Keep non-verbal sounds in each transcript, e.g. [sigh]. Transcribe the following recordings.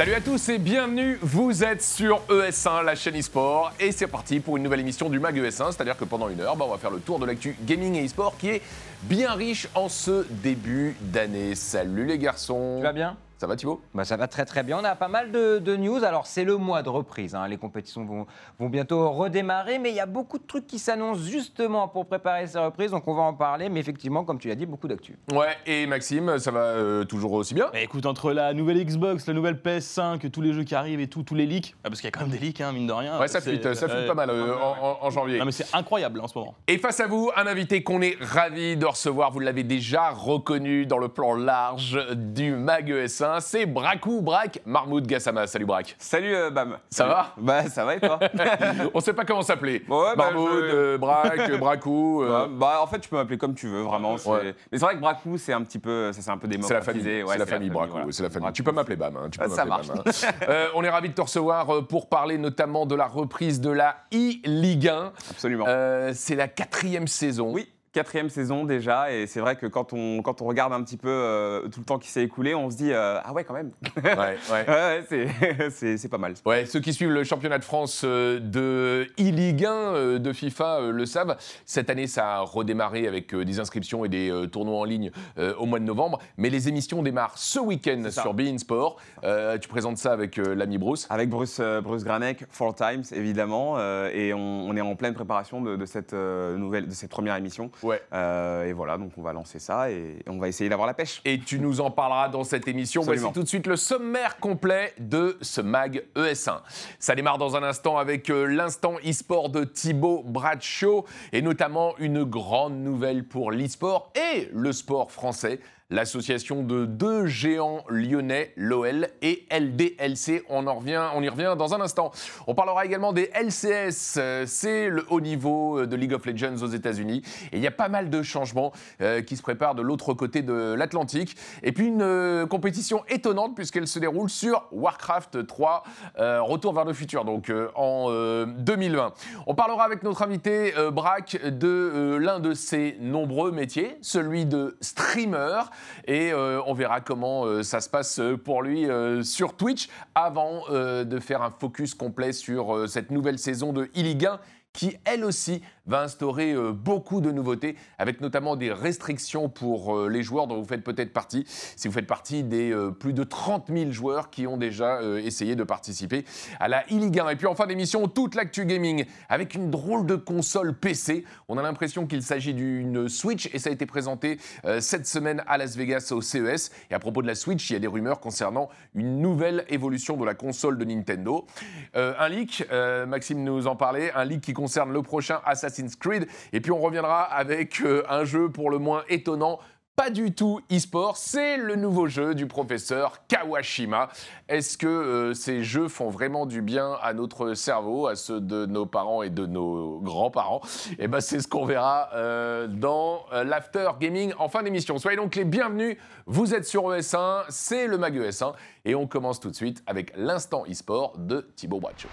Salut à tous et bienvenue, vous êtes sur ES1, la chaîne e-sport, et c'est parti pour une nouvelle émission du MAG ES1, c'est-à-dire que pendant une heure, bah, on va faire le tour de l'actu gaming et e-sport qui est bien riche en ce début d'année. Salut les garçons. Tu vas bien? Ça va Thibaut? Bah, Ça va très très bien. On a pas mal de, de news. Alors c'est le mois de reprise. hein. Les compétitions vont, vont bientôt redémarrer, mais il y a beaucoup de trucs qui s'annoncent justement pour préparer ces reprises. Donc on va en parler. Mais effectivement, comme tu l'as dit, beaucoup d'actu. Ouais, et Maxime, ça va euh, toujours aussi bien? Bah écoute, entre la nouvelle Xbox, la nouvelle PS5, tous les jeux qui arrivent et tout, tous les leaks, ah, parce qu'il y a quand même des leaks, hein, mine de rien. Ouais, ça c'est- fuite, ça fuite ouais. pas mal euh, en, en- en janvier. Non mais c'est incroyable en ce moment. Et face à vous, un invité qu'on est ravi de recevoir, vous l'avez déjà reconnu dans le plan large du MAG ES1, c'est Brakou Braque Marmoud Gassama. Salut Braque. Salut euh, Bam. Ça Salut. va Bah ça va et toi [laughs] On sait pas comment s'appeler. Ouais, bah, Marmoud, je- euh, Brakou. euh, bah, bah, en fait tu peux m'appeler comme tu veux vraiment. c'est- Ouais. Mais c'est vrai que Bracou c'est un petit peu, ça c'est un peu C'est la famille, Ouais, c'est la famille Braco, voilà. c'est la famille. Bracou. Tu peux m'appeler Bam, hein, tu peux Ah, ça m'appeler Bam, hein. Euh, on est ravis de te recevoir euh, pour parler notamment de la reprise de la e-Ligue 1. Absolument. Euh, c'est la quatrième saison. Oui. Quatrième saison déjà, et c'est vrai que quand on, quand on regarde un petit peu euh, tout le temps qui s'est écoulé, on se dit euh, Ah ouais, quand même Ouais, ouais. [laughs] Ouais, ouais, [laughs] c'est- pas mal. Ouais, ceux qui suivent le championnat de France euh, de e-Ligue 1 euh, de FIFA le savent. Cette année, ça a redémarré avec des inscriptions et des tournois en ligne au mois de novembre. Mais les émissions démarrent ce week-end sur Bein Sport. Euh, tu présentes ça avec l'ami Bruce. Avec Bruce, Bruce Granek, Four Times évidemment, et on, on est en pleine préparation de, de cette nouvelle, de cette première émission. Ouais. Euh, et voilà, donc on va lancer ça et on va essayer d'avoir la pêche. Et tu nous en parleras dans cette émission. Absolument. Voici tout de suite le sommaire complet de ce MAG ES1. Ça démarre dans un instant avec euh, l'instant e-sport de Thibaut Bradshaw et notamment une grande nouvelle pour l'e-sport et le sport français. L'association de deux géants lyonnais, l'OL et LDLC. On, en revient, on y revient dans un instant. On parlera également des LCS. euh, C'est le haut niveau euh, de League of Legends aux États-Unis. Et il y a pas mal de changements euh, qui se préparent de l'autre côté de l'Atlantique. Et puis une compétition étonnante puisqu'elle se déroule sur Warcraft 3, euh, Retour vers le futur, donc en euh, 2020. On parlera avec notre invité Braque de l'un de ses nombreux métiers, celui de streamer. Et euh, on verra comment euh, ça se passe euh, pour lui sur Twitch avant de faire un focus complet sur cette nouvelle saison de 1 qui, elle aussi, va instaurer euh, beaucoup de nouveautés, avec notamment des restrictions pour euh, les joueurs dont vous faites peut-être partie, si vous faites partie des euh, plus de 30 000 joueurs qui ont déjà essayé de participer à la e-Ligue 1. Et puis en fin d'émission, toute l'actu gaming, avec une drôle de console PC. On a l'impression qu'il s'agit d'une Switch, et ça a été présenté cette semaine à Las Vegas au CES. Et à propos de la Switch, il y a des rumeurs concernant une nouvelle évolution de la console de Nintendo. Un leak, Maxime nous en parlait, un leak qui concerne le prochain Assassin's Et puis on reviendra avec euh, un jeu pour le moins étonnant. Pas du tout e-sport, c'est le nouveau jeu du professeur Kawashima. Est-ce que euh, ces jeux font vraiment du bien à notre cerveau, à ceux de nos parents et de nos grands-parents? Eh ben, c'est ce qu'on verra euh, dans l'After Gaming en fin d'émission. Soyez donc les bienvenus, vous êtes sur ES1, c'est le MAG ES1, et on commence tout de suite avec l'instant e-sport de Thibaut Bracho.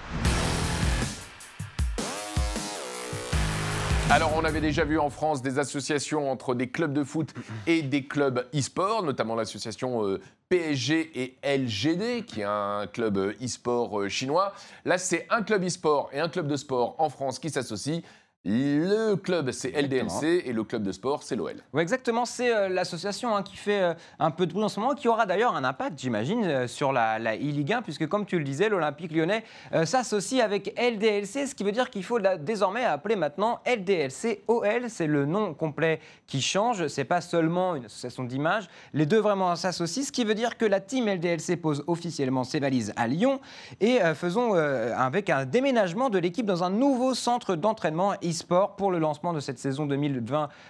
Alors, on avait déjà vu en France des associations entre des clubs de foot et des clubs e-sport, notamment l'association euh, PSG et LGD, qui est un club euh, e-sport euh, chinois. Là, c'est un club e-sport et un club de sport en France qui s'associent. Le club, c'est LDLC et le club de sport, c'est l'OL. Ouais, exactement, c'est euh, l'association hein, qui fait euh, un peu de bruit en ce moment, qui aura d'ailleurs un impact, j'imagine, euh, sur la, la e-Ligue 1, puisque comme tu le disais, l'Olympique lyonnais s'associe avec LDLC, ce qui veut dire qu'il faut la- désormais appeler maintenant LDLC OL. C'est le nom complet qui change, c'est pas seulement une association d'image. Les deux vraiment s'associent, ce qui veut dire que la team LDLC pose officiellement ses valises à Lyon et faisons avec un déménagement de l'équipe dans un nouveau centre d'entraînement e-sport pour le lancement de cette saison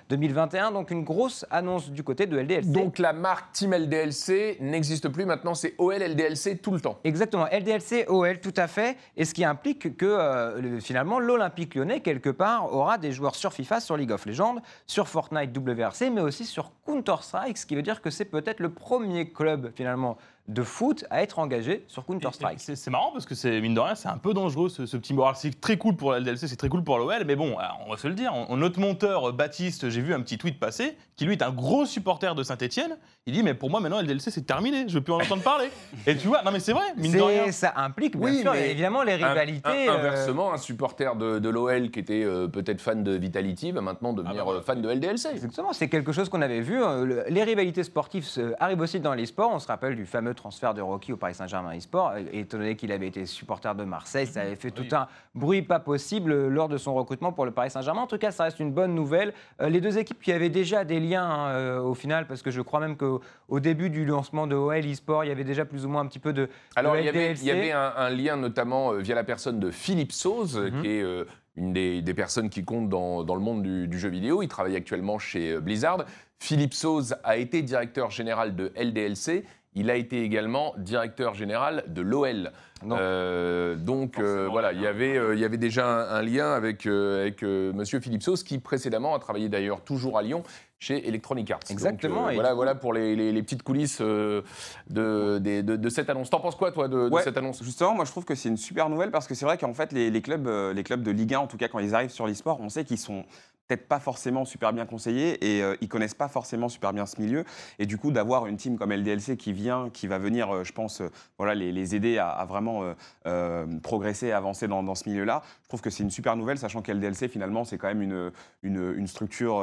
2020-2021. Donc une grosse annonce du côté de LDLC. Donc la marque Team LDLC n'existe plus maintenant, c'est OL LDLC tout le temps. Exactement, LDLC, OL, tout à fait. Et ce qui implique que euh, le- finalement l'Olympique lyonnais, quelque part, aura des joueurs sur FIFA, sur League of Legends, sur Fortnite WRC, mais aussi sur Counter-Strike, ce qui veut dire que c'est peut-être le premier club finalement de foot à être engagés sur Counter-Strike. C'est c'est marrant parce que c'est mine de rien, c'est un peu dangereux ce, ce petit mot. Alors, C'est très cool pour la LDLC, c'est très cool pour l'OL, mais bon, alors, on va se le dire. on- notre monteur euh, Baptiste, j'ai vu un petit tweet passer, qui lui est un gros supporter de Saint-Etienne. Il dit mais pour moi maintenant LDLC c'est terminé, je veux plus en entendre parler. Et tu vois, non mais c'est vrai, mine de rien. Ça implique bien Oui, sûr mais évidemment les rivalités. un- euh, inversement, un supporter de, de l'OL qui était euh, peut-être fan de Vitality va maintenant devenir Ah bah, euh, fan de LDLC. Exactement, c'est quelque chose qu'on avait vu. le- Les rivalités sportives arrivent aussi dans l'e-sport. On se rappelle du fameux transfert de Rocky au Paris Saint-Germain e-sport. Étant donné qu'il avait été supporter de Marseille, ça avait fait tout un bruit pas possible euh, lors de son recrutement pour le Paris Saint-Germain. En tout cas, ça reste une bonne nouvelle. Euh, Les deux équipes qui avaient déjà des liens hein, euh, au final, parce que je crois même qu'au au début du lancement de OL e-sport, il y avait déjà plus ou moins un petit peu de. Alors, de il y avait, LDLC. il y avait un, un lien notamment via la personne de Philippe Sauze, Mhm. qui est euh, une des, des personnes qui comptent dans, dans le monde du, du jeu vidéo. Il travaille actuellement chez Blizzard. Philippe Sauze a été directeur général de LDLC. Il a été également directeur général de l'OL. Donc- Euh, donc euh, voilà, le il y lien. avait, euh, il y avait déjà un, un lien avec, euh, avec euh, Monsieur Philippe Sauce, qui précédemment a travaillé d'ailleurs toujours à Lyon chez Electronic Arts. Donc, Exactement, euh, voilà, voilà pour les, les- les petites coulisses euh, de, des- de- de cette annonce. T'en penses quoi, toi, de, cette annonce? Justement, moi je trouve que c'est une super nouvelle parce que c'est vrai qu'en fait les, les clubs, les clubs de Ligue 1, en tout cas quand ils arrivent sur l'e-sport, on sait qu'ils sont peut-être pas forcément super bien conseillés et euh, ils connaissent pas forcément super bien ce milieu. Et du coup, d'avoir une team comme LDLC qui vient, qui va venir, euh, je pense, euh, voilà, les, les aider à, à vraiment euh, progresser, avancer dans, dans ce milieu-là, je trouve que c'est une super nouvelle, sachant qu'LDLC finalement c'est quand même une, une, une structure.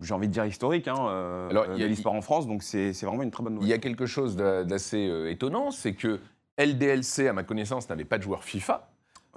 j'ai envie de dire historique, hein, euh, Alors, il y a- l'e-sport en France, donc c'est vraiment une très bonne Il nouvelle. y a quelque chose d'a- d'assez euh, étonnant, c'est que LDLC, à ma connaissance, n'avait pas de joueur FIFA.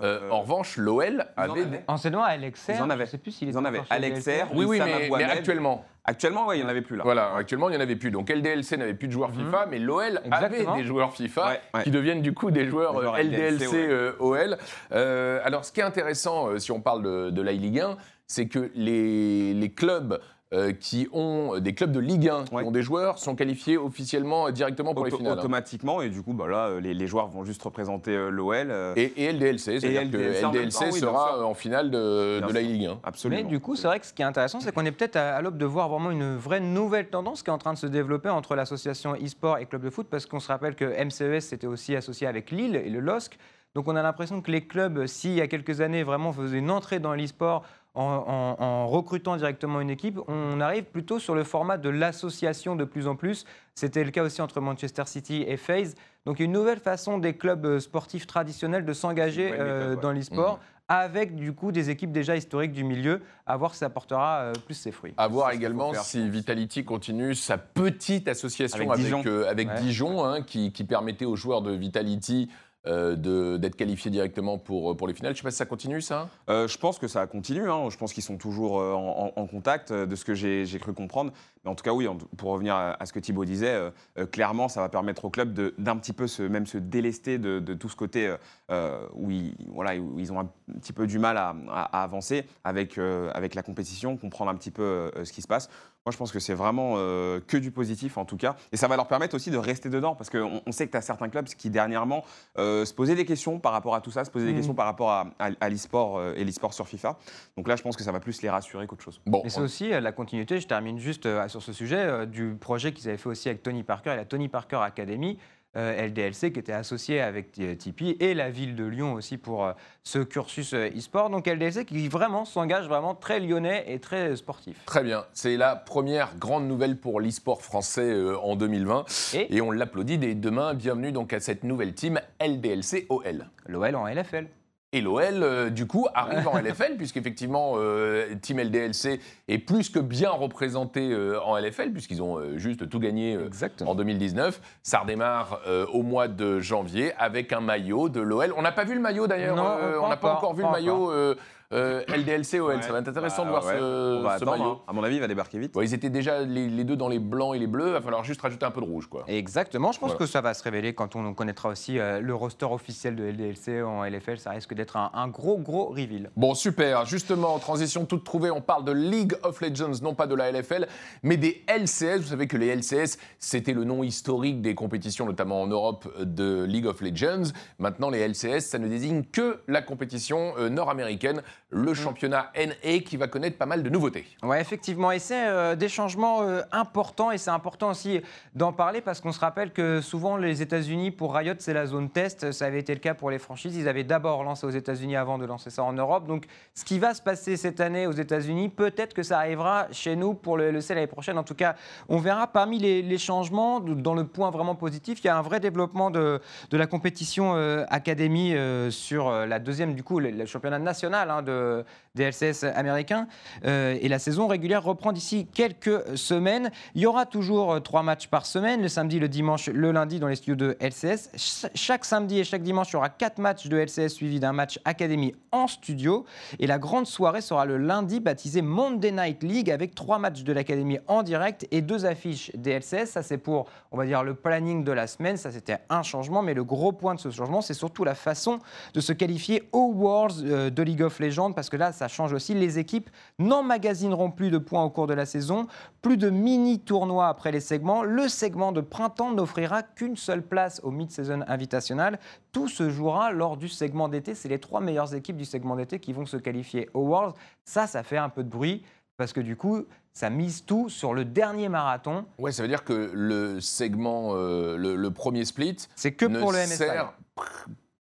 Euh, Euh, en revanche, l'OL en avait. avaient. Enseignement à Alexer, Ils en avaient. je sais plus s'il Ils en avaient. Alexer, LDLC. Oui, oui, mais, actuellement. Actuellement, ouais, il n'y en avait plus là. Voilà, actuellement, il n'y en avait plus. Donc LDLC n'avait plus de joueurs FIFA, mais l'OL avait des joueurs FIFA Ouais, ouais. qui deviennent du coup des joueurs, Des joueurs euh, LDLC, LDLC, ouais. euh, OL. Euh, alors, ce qui est intéressant, euh, si on parle de, de la Ligue 1, c'est que les, les clubs euh, qui ont des clubs de Ligue 1 qui Ouais. ont des joueurs sont qualifiés officiellement euh, directement pour Auto- les finales. automatiquement et du coup bah là euh, les, les joueurs vont juste représenter euh, l'OL euh, Et, et LDLC, c'est-à-dire que LDLC en même LDLC temps, oui, bien sera en finale de, la. Ligue 1. absolument Mais du coup, c'est vrai que ce qui est intéressant, c'est qu'on est peut-être à, à l'aube de voir vraiment une vraie nouvelle tendance qui est en train de se développer entre l'association e-sport et club de foot, parce qu'on se rappelle que MCES s'était aussi associé avec Lille et le LOSC. Donc on a l'impression que les clubs, s'il y a quelques années vraiment faisaient une entrée dans l'e-sport en, en- en recrutant directement une équipe, on arrive plutôt sur le format de l'association de plus en plus. C'était le cas aussi entre Manchester City et FaZe. Donc une nouvelle façon des clubs euh, sportifs traditionnels de s'engager Ouais, euh, ouais. dans l'e-sport avec du coup des équipes déjà historiques du milieu, à voir si ça portera euh, plus ses fruits. À voir également si. Vitality continue sa petite association Avec avec, Dijon. euh, avec Ouais. Dijon, hein, qui, qui permettait aux joueurs de Vitality euh, d'être qualifiés directement pour, pour les finales. Je sais pas si ça continue, ça Euh, je pense que ça continue hein. je pense qu'ils sont toujours euh, en, contact euh, de ce que j'ai cru comprendre mais en tout cas oui pour revenir à, ce que Thibaut disait euh, euh, clairement ça va permettre au club d'un petit peu se, même se délester de, tout ce côté euh, euh, où, ils, voilà, ils ont un petit peu du mal à, à- avancer avec, euh, avec la compétition comprendre un petit peu euh, ce qui se passe moi, je pense que c'est vraiment euh, que du positif, en tout cas. Et ça va leur permettre aussi de rester dedans, parce qu'on on sait que tu as certains clubs qui, dernièrement, euh, se posaient des questions par rapport à tout ça, se posaient des Mhm. questions par rapport à, à- à l'e-sport euh, et l'e-sport sur FIFA. Donc là, je pense que ça va plus les rassurer qu'autre chose. Bon, Et c'est aussi euh, la continuité, je termine juste euh, sur ce sujet, euh, du projet qu'ils avaient fait aussi avec Tony Parker et la Tony Parker Academy, LDLC, qui était associé avec euh, Tipeee, et la ville de Lyon aussi pour euh, ce cursus euh, e-sport. Donc LDLC qui vraiment s'engage vraiment très lyonnais et très sportif. Très bien. C'est la première grande nouvelle pour l'e-sport français euh, en 2020. Et? Et on l'applaudit dès demain. Bienvenue donc à cette nouvelle team LDLC-OL. l'OL en LFL. Et l'OL, euh, du coup, arrive en [laughs] LFL, puisqu'effectivement, euh, Team LDLC est plus que bien représenté euh, en LFL, puisqu'ils ont euh, juste tout gagné en 2019. Ça redémarre au mois de janvier avec un maillot de l'OL. On n'a pas vu le maillot d'ailleurs, on n'a pas encore, encore vu pas le maillot euh, LDLC-OL. Ça va être intéressant de Bah, voir ouais. ce, On va ce attendre, maillot. hein. À mon avis, il va débarquer vite. Ils étaient déjà les, les deux dans les blancs et les bleus, il va falloir juste rajouter un peu de rouge. Quoi. Exactement, je pense Voilà. que ça va se révéler quand on connaîtra aussi euh, le roster officiel de LDLC en LFL. Ça risque d'être un, un gros, gros reveal. Bon, super. Justement, en transition toute trouvée, on parle de League of Legends, non pas de la LFL, mais des LCS. Vous savez que les LCS, c'était le nom historique des compétitions, notamment en Europe, de League of Legends. Maintenant, les LCS, ça ne désigne que la compétition euh, nord-américaine, le championnat NA qui va connaître pas mal de nouveautés. Ouais, effectivement, et c'est euh, des changements euh, importants, et c'est important aussi d'en parler parce qu'on se rappelle que souvent les États-Unis, pour Riot, c'est la zone test. Ça avait été le cas pour les franchises. Ils avaient d'abord lancé aux États-Unis avant de lancer ça en Europe. Donc, ce qui va se passer cette année aux États-Unis, peut-être que ça arrivera chez nous pour le, le C l'année prochaine. En tout cas, on verra parmi les, les changements, dans le point vraiment positif, il y a un vrai développement de, de la compétition euh, Academy euh, sur la deuxième, du coup, le, le championnat national hein, de, des LCS américains. Euh, et la saison régulière reprend d'ici quelques semaines. Il y aura toujours euh, trois matchs par semaine, le samedi, le dimanche, le lundi dans les studios de LCS. Ch- chaque samedi et chaque dimanche, il y aura quatre matchs de LCS suivis d'un match Academy en studio. Et la grande soirée sera le lundi, baptisé Monday Night League, avec trois matchs de l'Académie en direct et deux affiches des LCS. Ça, c'est pour, on va dire, le planning de la semaine. Ça, c'était un changement. Mais le gros point de ce changement, c'est surtout la façon de se qualifier aux Worlds euh, de League of Legends, parce que là, ça change aussi. Les équipes n'emmagasineront plus de points au cours de la saison, plus de mini-tournois après les segments. Le segment de printemps n'offrira qu'une seule place au Mid-Season Invitational. Tout se jouera lors du segment d'été. C'est les trois meilleures équipes du segment d'été qui vont se qualifier aux Worlds. Ça, ça fait un peu de bruit, parce que du coup, ça mise tout sur le dernier marathon. Ouais, ça veut dire que le segment, euh, le, le premier split, C'est que ne pour le MSI. sert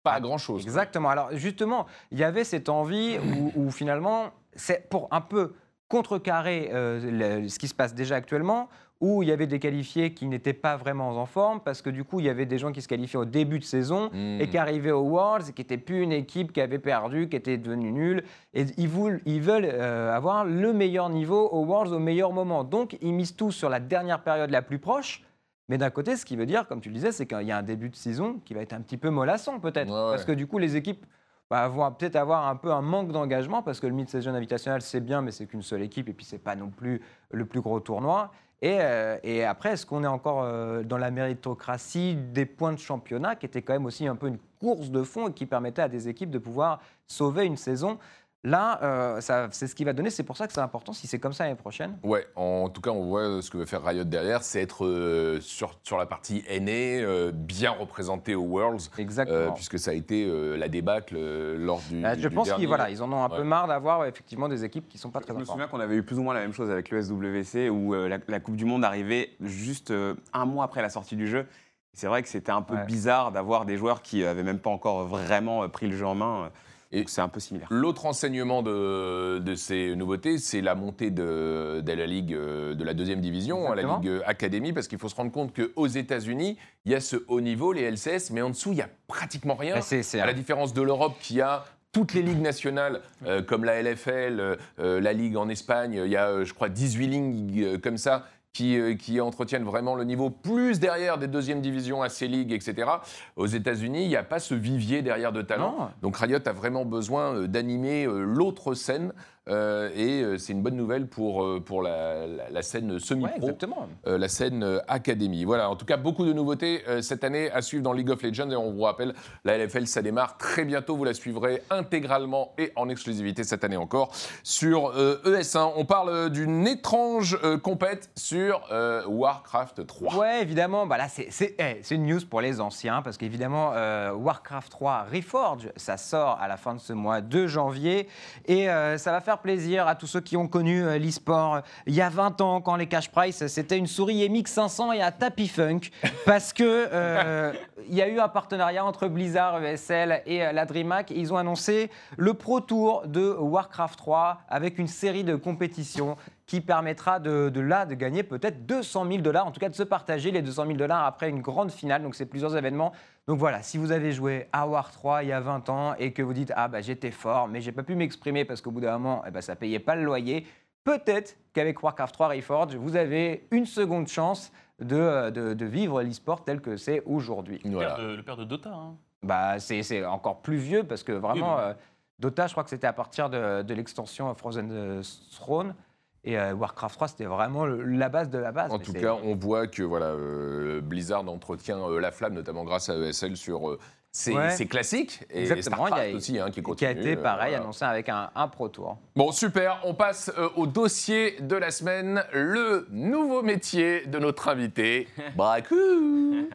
pas à grand chose. Exactement. Alors justement, il y avait cette envie où, où finalement, c'est pour un peu contrecarrer euh, le- ce qui se passe déjà actuellement, où il y avait des qualifiés qui n'étaient pas vraiment en forme, parce que du coup, il y avait des gens qui se qualifiaient au début de saison Hmm. et qui arrivaient aux Worlds et qui n'étaient plus une équipe qui avait perdu, qui était devenue nulle. Et ils veulent, ils veulent euh, avoir le meilleur niveau aux Worlds au meilleur moment. Donc, ils misent tout sur la dernière période la plus proche. Mais d'un côté, ce qui veut dire, comme tu le disais, c'est qu'il y a un début de saison qui va être un petit peu mollasson peut-être. Ouais, ouais. Parce que du coup, les équipes bah, vont peut-être avoir un peu un manque d'engagement parce que le mid-season invitational, c'est bien, mais c'est qu'une seule équipe et puis c'est pas non plus le plus gros tournoi. Et, euh, et après, est-ce qu'on est encore euh, dans la méritocratie des points de championnat qui était quand même aussi un peu une course de fond et qui permettait à des équipes de pouvoir sauver une saison Là, euh, ça- c'est ce qui va donner. C'est pour ça que c'est important si c'est comme ça l'année prochaine. Ouais, en tout cas, on voit ce que veut faire Riot derrière, c'est être euh, sur, sur la partie NA, euh, bien représenté aux Worlds, Exactement. euh, puisque ça a été euh, la débâcle euh, lors du. Euh, du- je du pense qu'ils voilà, ils en ont un peu marre d'avoir effectivement des équipes qui sont pas très Je me souviens qu'on avait eu plus ou moins la même chose avec le SWC où euh, la, la Coupe du Monde arrivait juste euh, un mois après la sortie du jeu. C'est vrai que c'était un peu Ouais. bizarre d'avoir des joueurs qui avaient même pas encore vraiment pris le jeu en main. Et- c'est un peu similaire. L'autre enseignement de, de ces nouveautés, c'est la montée de, de la Ligue euh, de la deuxième division, la. Ligue Academy, parce qu'il faut se rendre compte qu'aux États-Unis, il y a ce haut niveau, les LCS, mais en dessous, il n'y a pratiquement rien. Bah, à la différence de l'Europe qui a toutes les ligues nationales, euh, comme la LFL, euh, la Ligue en Espagne, il y a, je crois, 18 ligues euh, comme ça. Qui, euh, qui entretiennent vraiment le niveau plus derrière des deuxièmes divisions, AC League, etc. Aux États-Unis, il n'y a pas ce vivier derrière de talent. Non. Donc Riot a vraiment besoin euh, d'animer euh, l'autre scène et euh, c'est une bonne nouvelle pour, euh, pour la, la- la scène semi-pro, exactement. euh, la scène euh, Academy. Voilà, en tout cas, beaucoup de nouveautés euh, cette année à suivre dans League of Legends et on vous rappelle, la LFL, ça démarre très bientôt. Vous la suivrez intégralement et en exclusivité cette année encore sur euh, ES1. On parle euh, d'une étrange euh, compète sur euh, Warcraft 3. Ouais, évidemment. Bah là, c'est c'est- eh, une news pour les anciens parce qu'évidemment, euh, Warcraft 3 Reforge, ça sort à la fin de ce mois de janvier et euh, ça va faire plaisir à tous ceux qui ont connu euh, l'e-sport. Il y a 20 ans quand les cash price c'était une souris MX500 et un tapis funk. Parce que euh, il y a eu un partenariat entre Blizzard, ESL et euh, la DreamHack. Ils ont annoncé le Pro Tour de Warcraft 3 avec une série de compétitions qui permettra de, de là de gagner peut-être 200 000 dollars, en tout cas de se partager les 200 000 dollars après une grande finale. Donc c'est plusieurs événements. Donc voilà, si vous avez joué à War 3 il y a 20 ans et que vous dites ah bah j'étais fort mais j'ai pas pu m'exprimer parce qu'au bout d'un moment eh ben, ça payait pas le loyer, peut-être qu'avec Warcraft 3 Reforged vous avez une seconde chance de, de, de vivre l'e-sport tel que c'est aujourd'hui. Le, Voilà. père de, le père de Dota. hein. Bah, c'est c'est encore plus vieux parce que vraiment, Oui, euh, Dota, je crois que c'était à partir de, de l'extension Frozen euh, Throne. Et euh, Warcraft 3, c'était vraiment le- la base de la base. En tout c'est- cas, on voit que voilà, euh, Blizzard entretient euh, la flamme, notamment grâce à ESL sur ses, Ouais. ses classiques et Exactement, Starcraft il y a- aussi, hein, qui qui continue. a été pareil, voilà. annoncé avec un, un Pro Tour. Bon, super. On passe euh, au dossier de la semaine, le nouveau métier de notre invité, [laughs] Braku.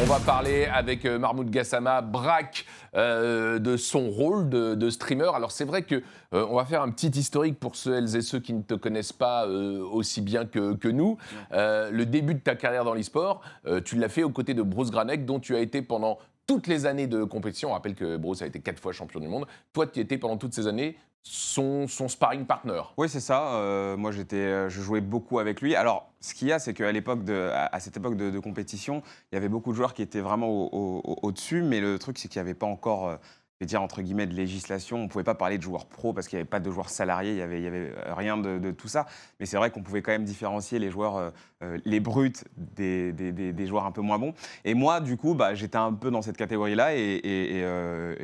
On va parler avec euh, Mahmoud Gassama, Braque, euh, de son rôle de, streamer. Alors c'est vrai que euh, on va faire un petit historique pour celles et ceux qui ne te connaissent pas aussi bien que, nous. Le début de ta carrière dans l'e-sport, tu l'as fait aux côtés de Bruce Granek, dont tu as été pendant toutes les années de compétition. On rappelle que Bruce a été quatre fois champion du monde. Toi, tu étais pendant toutes ces années son, sparring partner. Oui, c'est ça. Euh, moi, j'étais, euh, je jouais beaucoup avec lui. Alors, ce qu'il y a, c'est qu'à l'époque, à, cette époque de, compétition, il y avait beaucoup de joueurs qui étaient vraiment au- au- au- au-dessus, mais le truc, c'est qu'il n'y avait pas encore, euh, je vais dire entre guillemets, de législation. On ne pouvait pas parler de joueurs pro parce qu'il n'y avait pas de joueurs salariés, il n'y avait, euh, rien de, tout ça. Mais c'est vrai qu'on pouvait quand même différencier les joueurs, euh, euh, les bruts, des, joueurs un peu moins bons. Et moi, du coup, bah, j'étais un peu dans cette catégorie-là et,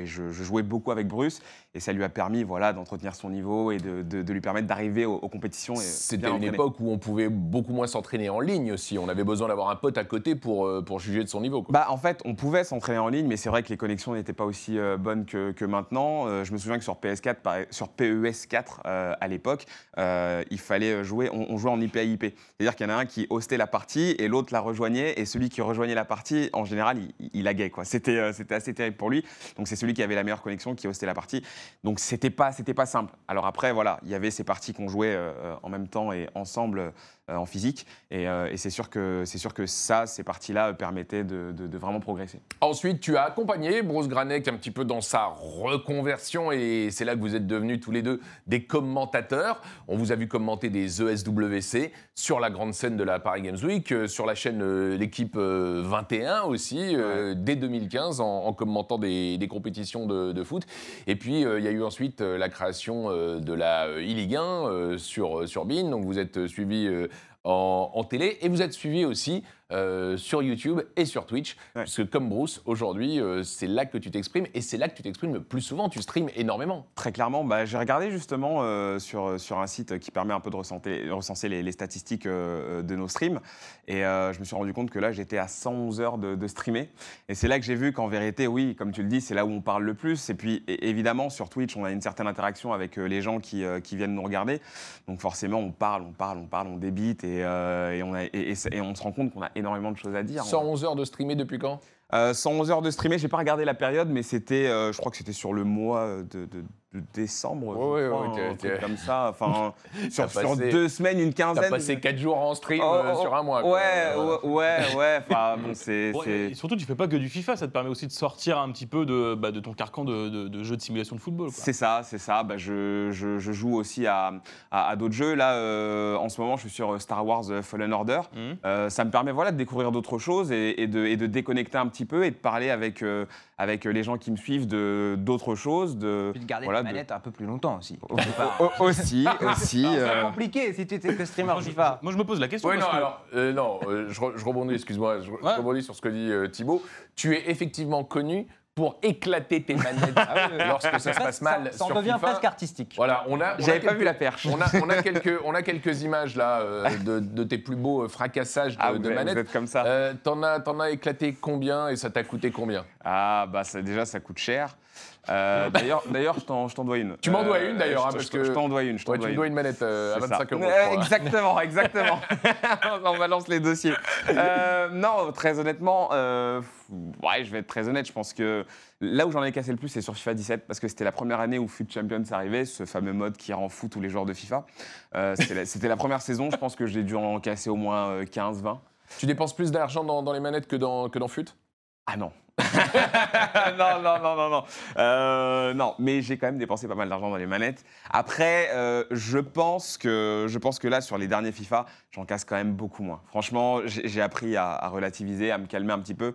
je jouais beaucoup avec Bruce. Et ça lui a permis voilà, d'entretenir son niveau et de, de- de lui permettre d'arriver aux, aux compétitions. C'était une époque où on pouvait beaucoup moins s'entraîner en ligne aussi. On avait besoin d'avoir un pote à côté pour, euh, pour juger de son niveau. quoi. Bah, en fait, on pouvait s'entraîner en ligne, mais c'est vrai que les connexions n'étaient pas aussi euh, bonnes que, que maintenant. Euh, je me souviens que sur PS4, par- sur PES4 euh, à l'époque, il fallait jouer, on, on jouait en IP à IP. C'est-à-dire qu'il y en a un qui hostait la partie et l'autre la rejoignait, et celui qui rejoignait la partie, en général, il, il laguait. c'était assez terrible pour lui. Donc c'est celui qui avait la meilleure connexion qui hostait la partie. Donc c'était pas, c'était pas simple. Alors après, voilà, il y avait ces parties qu'on jouait euh, en même temps et ensemble en physique, et, euh, et c'est sûr que sûr que ça, ces parties-là euh, permettaient de- de- de vraiment progresser. Ensuite, tu as accompagné Bruce Granek un petit peu dans sa reconversion et c'est là que vous êtes devenus tous les deux des commentateurs. On vous a vu commenter des E ESWC sur la grande scène de la Paris Games Week, euh, sur la chaîne euh, L'équipe euh, 21 aussi, euh, dès 2015, en, en commentant des, des compétitions de, de foot. Et puis, euh, il y a eu ensuite euh, la création euh, de la euh, e-Ligue 1 euh, sur, euh, sur BIN. Donc, vous êtes euh, suivi euh, en, télé. Et vous êtes suivi aussi euh, sur YouTube et sur Twitch. Ouais. Parce que comme Bruce, aujourd'hui, euh, c'est là que tu t'exprimes et c'est là que tu t'exprimes le plus souvent. Tu streams énormément. Très clairement, bah, j'ai regardé justement euh, sur, sur un site qui permet un peu de recenser, recenser les, les statistiques de nos streams. Et je me suis rendu compte que là, j'étais à 111 heures de, de streamer. Et c'est là que j'ai vu qu'en vérité, oui, comme tu le dis, c'est là où on parle le plus. Et puis, évidemment, sur Twitch, on a une certaine interaction avec les gens qui, qui viennent nous regarder. Donc forcément, on parle, on parle, on parle, on débite. Et, et on, a, et, et c'est- et on se rend compte qu'on a énormément de choses à dire. 111 heures de streamer depuis quand? Euh, 111 heures de streamer, j'ai pas regardé la période, mais c'était, euh, je crois que c'était sur le mois de, de- de décembre, Ouais, je ouais, crois, ouais, un t'es- truc t'es- comme ça. Enfin, [laughs] sur, T'as deux semaines, une T'as quinzaine. passé 4 jours en stream Oh, euh, oh, sur un mois. quoi. Ouais, Euh, ouais, ouais, [laughs] ouais. Enfin, bon, c'est. Bon, surtout, tu fais pas que du FIFA, ça te permet aussi de sortir un petit peu de, bah, de ton carcan de, de, de jeu de simulation de football. C'est ça, c'est ça. Bah, je, je- je joue aussi à, à- à d'autres jeux. Là, euh, en ce moment, je suis sur Star Wars Fallen Order. Mhm. Euh, ça me permet voilà, de découvrir d'autres choses et, et de, et de déconnecter un petit peu et de parler avec, euh, avec les gens qui me suivent de- d'autres choses. De, Puis de garder voilà, la de- manette un peu plus longtemps aussi. [laughs] Au- au- aussi, [laughs] aussi. C'est euh, compliqué si tu étais que streamer Moi, je, FIFA. moi, je me pose la question. Ouais, non, parce que- alors, euh, non, euh, je, re- je rebondis, excuse-moi, je, rebondis sur ce que dit euh, Thibaut. Tu es effectivement connu pour éclater tes manettes lorsque ça se passe mal Ça en sur devient FIFA. presque artistique. Voilà, on a. J'avais pas quelques- vu la perche. On a, on a quelques, [laughs] on a quelques images là euh, de, de tes plus beaux euh, fracassages de, Ah, vous, manettes. vous êtes comme ça. Euh, T'en as, t'en as éclaté combien et ça t'a coûté combien? Ah, bah ça, déjà, ça coûte cher. Euh, d'ailleurs, d'ailleurs, je t'en je t'en dois une. Tu m'en dois Euh, une, d'ailleurs, je- hein, parce que- Je t'en dois une. Je t'en Ouais, tu dois me une. dois une manette euh, à C'est 25 ça. euros. Euh, hein. exactement, exactement. [laughs] [laughs] On balance les dossiers. Euh, non, très honnêtement, euh, ouais, je vais être très honnête. Je pense que là où j'en ai cassé le plus, c'est sur FIFA 17 parce que c'était la première année où Foot Champions arrivait, ce fameux mode qui rend fou tous les joueurs de FIFA. Euh, c'était la- [laughs] première saison. Je pense que j'ai dû en casser au moins euh, 15, 20. Tu dépenses plus d'argent dans, dans les manettes que dans, que dans FUT Ah non. [laughs] non, non, non, non, non. Euh, non, mais j'ai quand même dépensé pas mal d'argent dans les manettes. Après, euh, je, pense que, je pense que là, sur les derniers FIFA, j'en casse quand même beaucoup moins. Franchement, j'ai appris à relativiser, à me calmer un petit peu.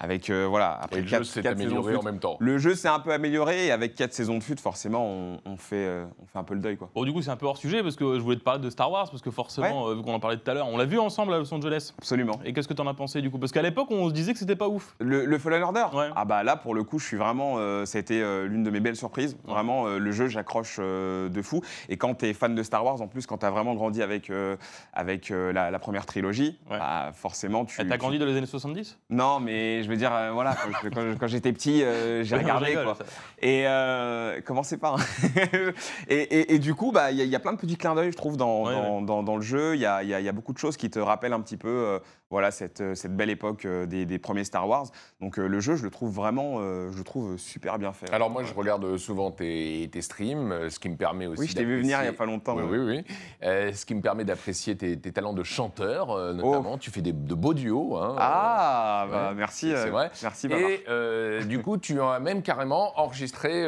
Avec, euh, voilà, Et après le jeu quatre- s'est de amélioré en même temps. Le jeu s'est un peu amélioré et avec 4 saisons de fut, forcément, on, on fait, euh, on fait un peu le deuil. Quoi. Bon, du coup, c'est un peu hors sujet parce que je voulais te parler de Star Wars parce que forcément, euh, vu qu'on en parlait tout à l'heure, on l'a vu ensemble à Los Angeles. Absolument. Et qu'est-ce que t'en as pensé du coup? Parce qu'à l'époque, on se disait que c'était pas ouf. Le, le Fallen Order? Ouais. Ah bah là, pour le coup, je suis vraiment... euh, ça a été euh, l'une de mes belles surprises. Ouais. Vraiment, euh, le jeu, j'accroche euh, de fou. Et quand tu es fan de Star Wars, en plus, quand tu as vraiment grandi avec, euh, avec euh, la, la première trilogie, Ouais. bah, forcément, tu... T'as tu- grandi dans les années 70 Non, mais je veux dire, euh, voilà, quand, je- quand- quand j'étais petit, euh, j'ai regardé, rigole, quoi. ça. Et euh, commencez pas. hein. [laughs] et, et- et du coup, bah, il y, a- il y a plein de petits clins d'œil, je trouve, dans, Ouais, dans, dans- dans le jeu. Il y a, y y beaucoup de choses qui te rappellent un petit peu voilà, cette, euh, cette belle époque euh, des, des premiers Star Wars. Donc euh, le jeu, je le trouve vraiment, je le trouve super bien fait. Alors moi, je regarde souvent tes, tes streams, ce qui me permet aussi. oui, je t'ai vu venir il n'y a pas longtemps. Oui, oui, oui. Euh, ce qui me permet d'apprécier tes, tes talents de chanteur, Oh. notamment. Tu fais des, de beaux duos. hein, Ah, bah, ouais, merci. c'est vrai. Merci, et euh, du coup, tu as même carrément enregistré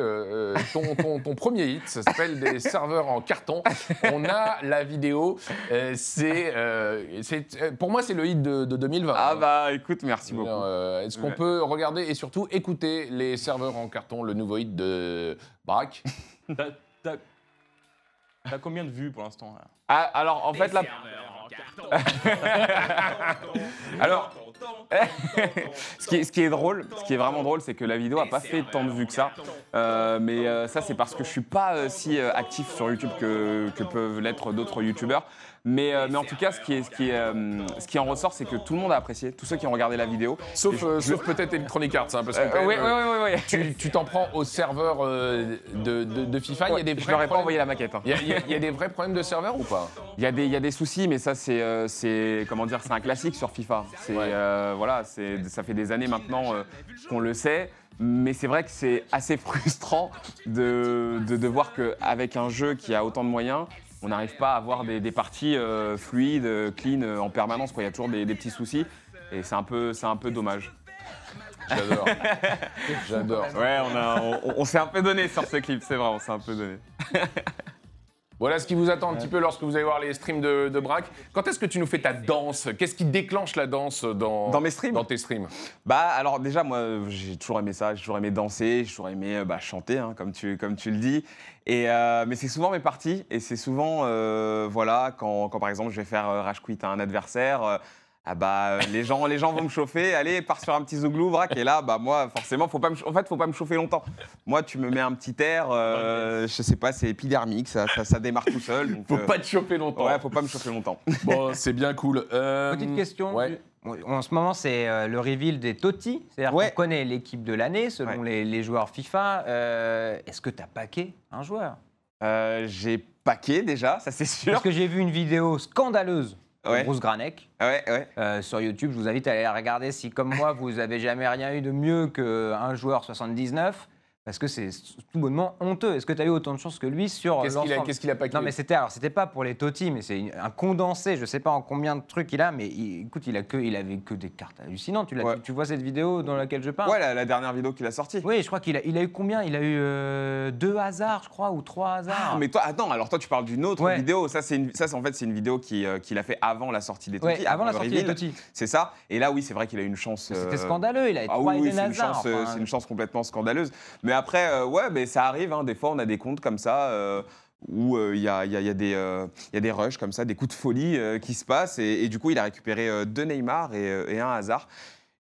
ton, ton- ton premier hit. Ça s'appelle Des [laughs] serveurs en carton. On a la vidéo. C'est, c'est- pour moi, c'est le hit de, de 2020. Ah bah écoute, merci beaucoup. Euh, Est-ce qu'on Ouais. peut regarder et surtout écouter les serveurs en carton, le nouveau hit de Braque? T'as- combien de vues pour l'instant Ah, alors en fait là, [laughs] alors [laughs] ce qui, est, ce qui est drôle, ce qui est vraiment drôle, c'est que la vidéo a pas fait tant de vues que ça. Euh, mais euh, ça, c'est parce que je suis pas euh, si euh, actif sur YouTube que, que peuvent l'être d'autres YouTubeurs. Mais, euh, mais en tout cas, ce qui, est, ce, qui est, euh, ce qui en ressort, c'est que tout le monde a apprécié, tous ceux qui ont regardé la vidéo. Sauf, je- euh, je- sauf peut-être Electronic Arts, hein, parce que Euh, oui, oui, oui, tu tu t'en prends au serveur euh, de, de- de FIFA. il y a des je vrais leur ai pas problèmes- envoyé la maquette. hein. Il y, a- il y a- il y a des vrais problèmes de serveur ou pas? Il y, a des- il y a des soucis, mais ça, c'est, euh, c'est comment dire, c'est un classique sur FIFA. C'est, Ouais. euh, voilà, c'est, ça fait des années maintenant euh, qu'on le sait. Mais c'est vrai que c'est assez [laughs] frustrant de, de, de voir qu'avec un jeu qui a autant de moyens, on n'arrive pas à avoir des, des parties euh, fluides, clean euh, en permanence. quoi. Il y a toujours des, des petits soucis. Et c'est un peu, c'est un peu dommage. J'adore. [laughs] J'adore. Ouais, on, a- on- on s'est un peu donné sur ce clip, c'est vrai, on s'est un peu donné. [laughs] Voilà ce qui vous attend un petit peu lorsque vous allez voir les streams de, de Braque. Quand est-ce que tu nous fais ta danse? Qu'est-ce qui déclenche la danse dans, Dans mes streams? Dans tes streams? Bah alors déjà moi j'ai toujours aimé ça, j'ai toujours aimé danser, j'ai toujours aimé euh, bah, chanter hein, comme, tu, comme tu le dis. Et, euh, mais c'est souvent mes parties et c'est souvent euh, voilà quand, quand, par exemple je vais faire euh, rage quit à un adversaire. Ah bah euh, les gens les gens vont me chauffer, allez pars sur un petit zouglou braque et là bah moi forcément faut pas me, en fait faut pas me chauffer longtemps. Moi tu me mets un petit air, euh, je sais pas c'est épidermique ça, ça, ça démarre tout seul. Donc, Faut euh, pas te choper longtemps. ouais faut pas me chauffer longtemps. [laughs] Bon, c'est bien cool. Euh, Petite question. Ouais. En ce moment, c'est le reveal des Totti. C'est-à-dire Ouais. qu'on connaît l'équipe de l'année selon Ouais. les, les joueurs FIFA. Euh, Est-ce que tu as paqué un joueur? Euh, j'ai paqué déjà ça c'est sûr. Parce que j'ai vu une vidéo scandaleuse Ouais. Bruce Granek Ouais ouais. euh, sur YouTube. Je vous invite à aller la regarder si, comme moi, vous avez jamais rien eu de mieux qu'un joueur 79. Parce que c'est tout bonnement honteux. Est-ce que tu as eu autant de chance que lui sur Qu'est-ce qu'il a, qu'est-ce qu'il a paqué Non, mais c'était alors c'était pas pour les Totti, mais c'est un condensé. Je sais pas en combien de trucs il a, mais il- écoute, il a que, il avait que des cartes hallucinantes. Tu, l'as- Ouais. tu, tu vois cette vidéo dans laquelle je parle Ouais la, la dernière vidéo qu'il a sortie. Oui, je crois qu'il a, il a eu combien? Il a eu euh, deux hasards, je crois, ou trois hasards. Ah, mais toi, attends, alors toi, tu parles d'une autre Ouais. vidéo. Ça, c'est une- ça, c'est- en fait, c'est une vidéo qui, euh, qu'il a fait avant la sortie des Ouais, Totti. avant la le sortie des reveal. Totti. C'est ça. Et là, oui, c'est vrai qu'il a eu une chance. C'était euh, scandaleux. Il a eu Ah trois oui, oui, Eden c'est une, Hazard. chance, euh, enfin, c'est une chance complètement scandaleuse. Mais après, euh, ouais, mais ça arrive. hein, des fois, on a des comptes comme ça euh, où euh, il y, a, y y a des, y a des rushs comme ça, des coups de folie qui se passent. Et, du coup, il a récupéré deux Neymar et, un hasard.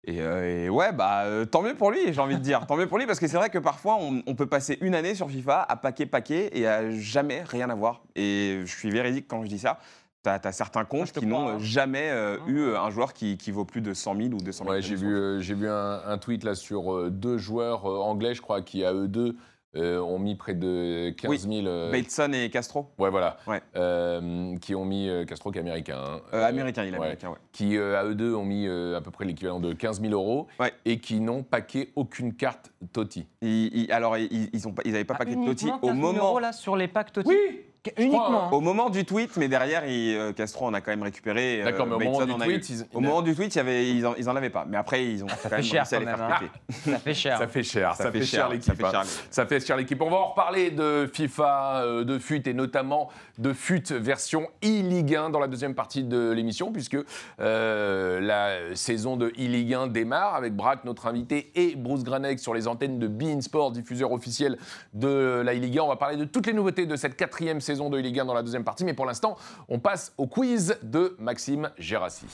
Et, ouais, bah, tant mieux pour lui, j'ai envie de dire. tant mieux pour lui, parce que c'est vrai que parfois, on, on peut passer une année sur FIFA à paquer, paquer et à jamais rien avoir. Et je suis véridique quand je dis ça. T'as as certains comptes qui n'ont euh, hein. jamais euh, eu euh, un joueur qui, qui vaut plus de 100 000 ou 200 000. Ouais, j'ai vu, euh, j'ai vu un, un tweet là sur euh, deux joueurs euh, anglais, je crois, qui à eux deux euh, ont mis près de 15 000. euh, Bateson et Castro. ouais, voilà. Ouais. Euh, qui ont mis euh, Castro qui est américain. hein. Euh, Euh, américain, il est ouais. américain, ouais. Qui euh, à eux deux ont mis euh, à peu près l'équivalent de 15 000 euros Ouais. et qui n'ont paqué aucune carte Totti. Ils- ils- alors, ils n'avaient pas ah, paquet de Totti au 15 000 moment, euros, là, sur les packs Totti Oui Uniquement. hein. au moment du tweet, mais derrière, il- euh, Castro en a quand même récupéré. euh, D'accord, mais au moment du tweet, ils- Au moment du tweet, il y avait, ils, en, ils en avaient pas. Mais après, ils ont quand même fait cher réussi à les quand faire même, péter. Ça fait cher. Ça fait cher, ça, fait cher, l'équipe. ça fait hein. cher. Ça fait cher l'équipe. On va en reparler de FIFA, euh, de FUT et notamment de FUT version e-Ligue 1 dans la deuxième partie de l'émission, puisque euh, la saison de e-Ligue 1 démarre avec Braque, notre invité, et Bruce Granek sur les antennes de Bein Sport, diffuseur officiel de la e-Ligue 1. On va parler de toutes les nouveautés de cette quatrième saison de e-Ligue 1 dans la deuxième partie, mais pour l'instant, on passe au quiz de Maxime Gérassi.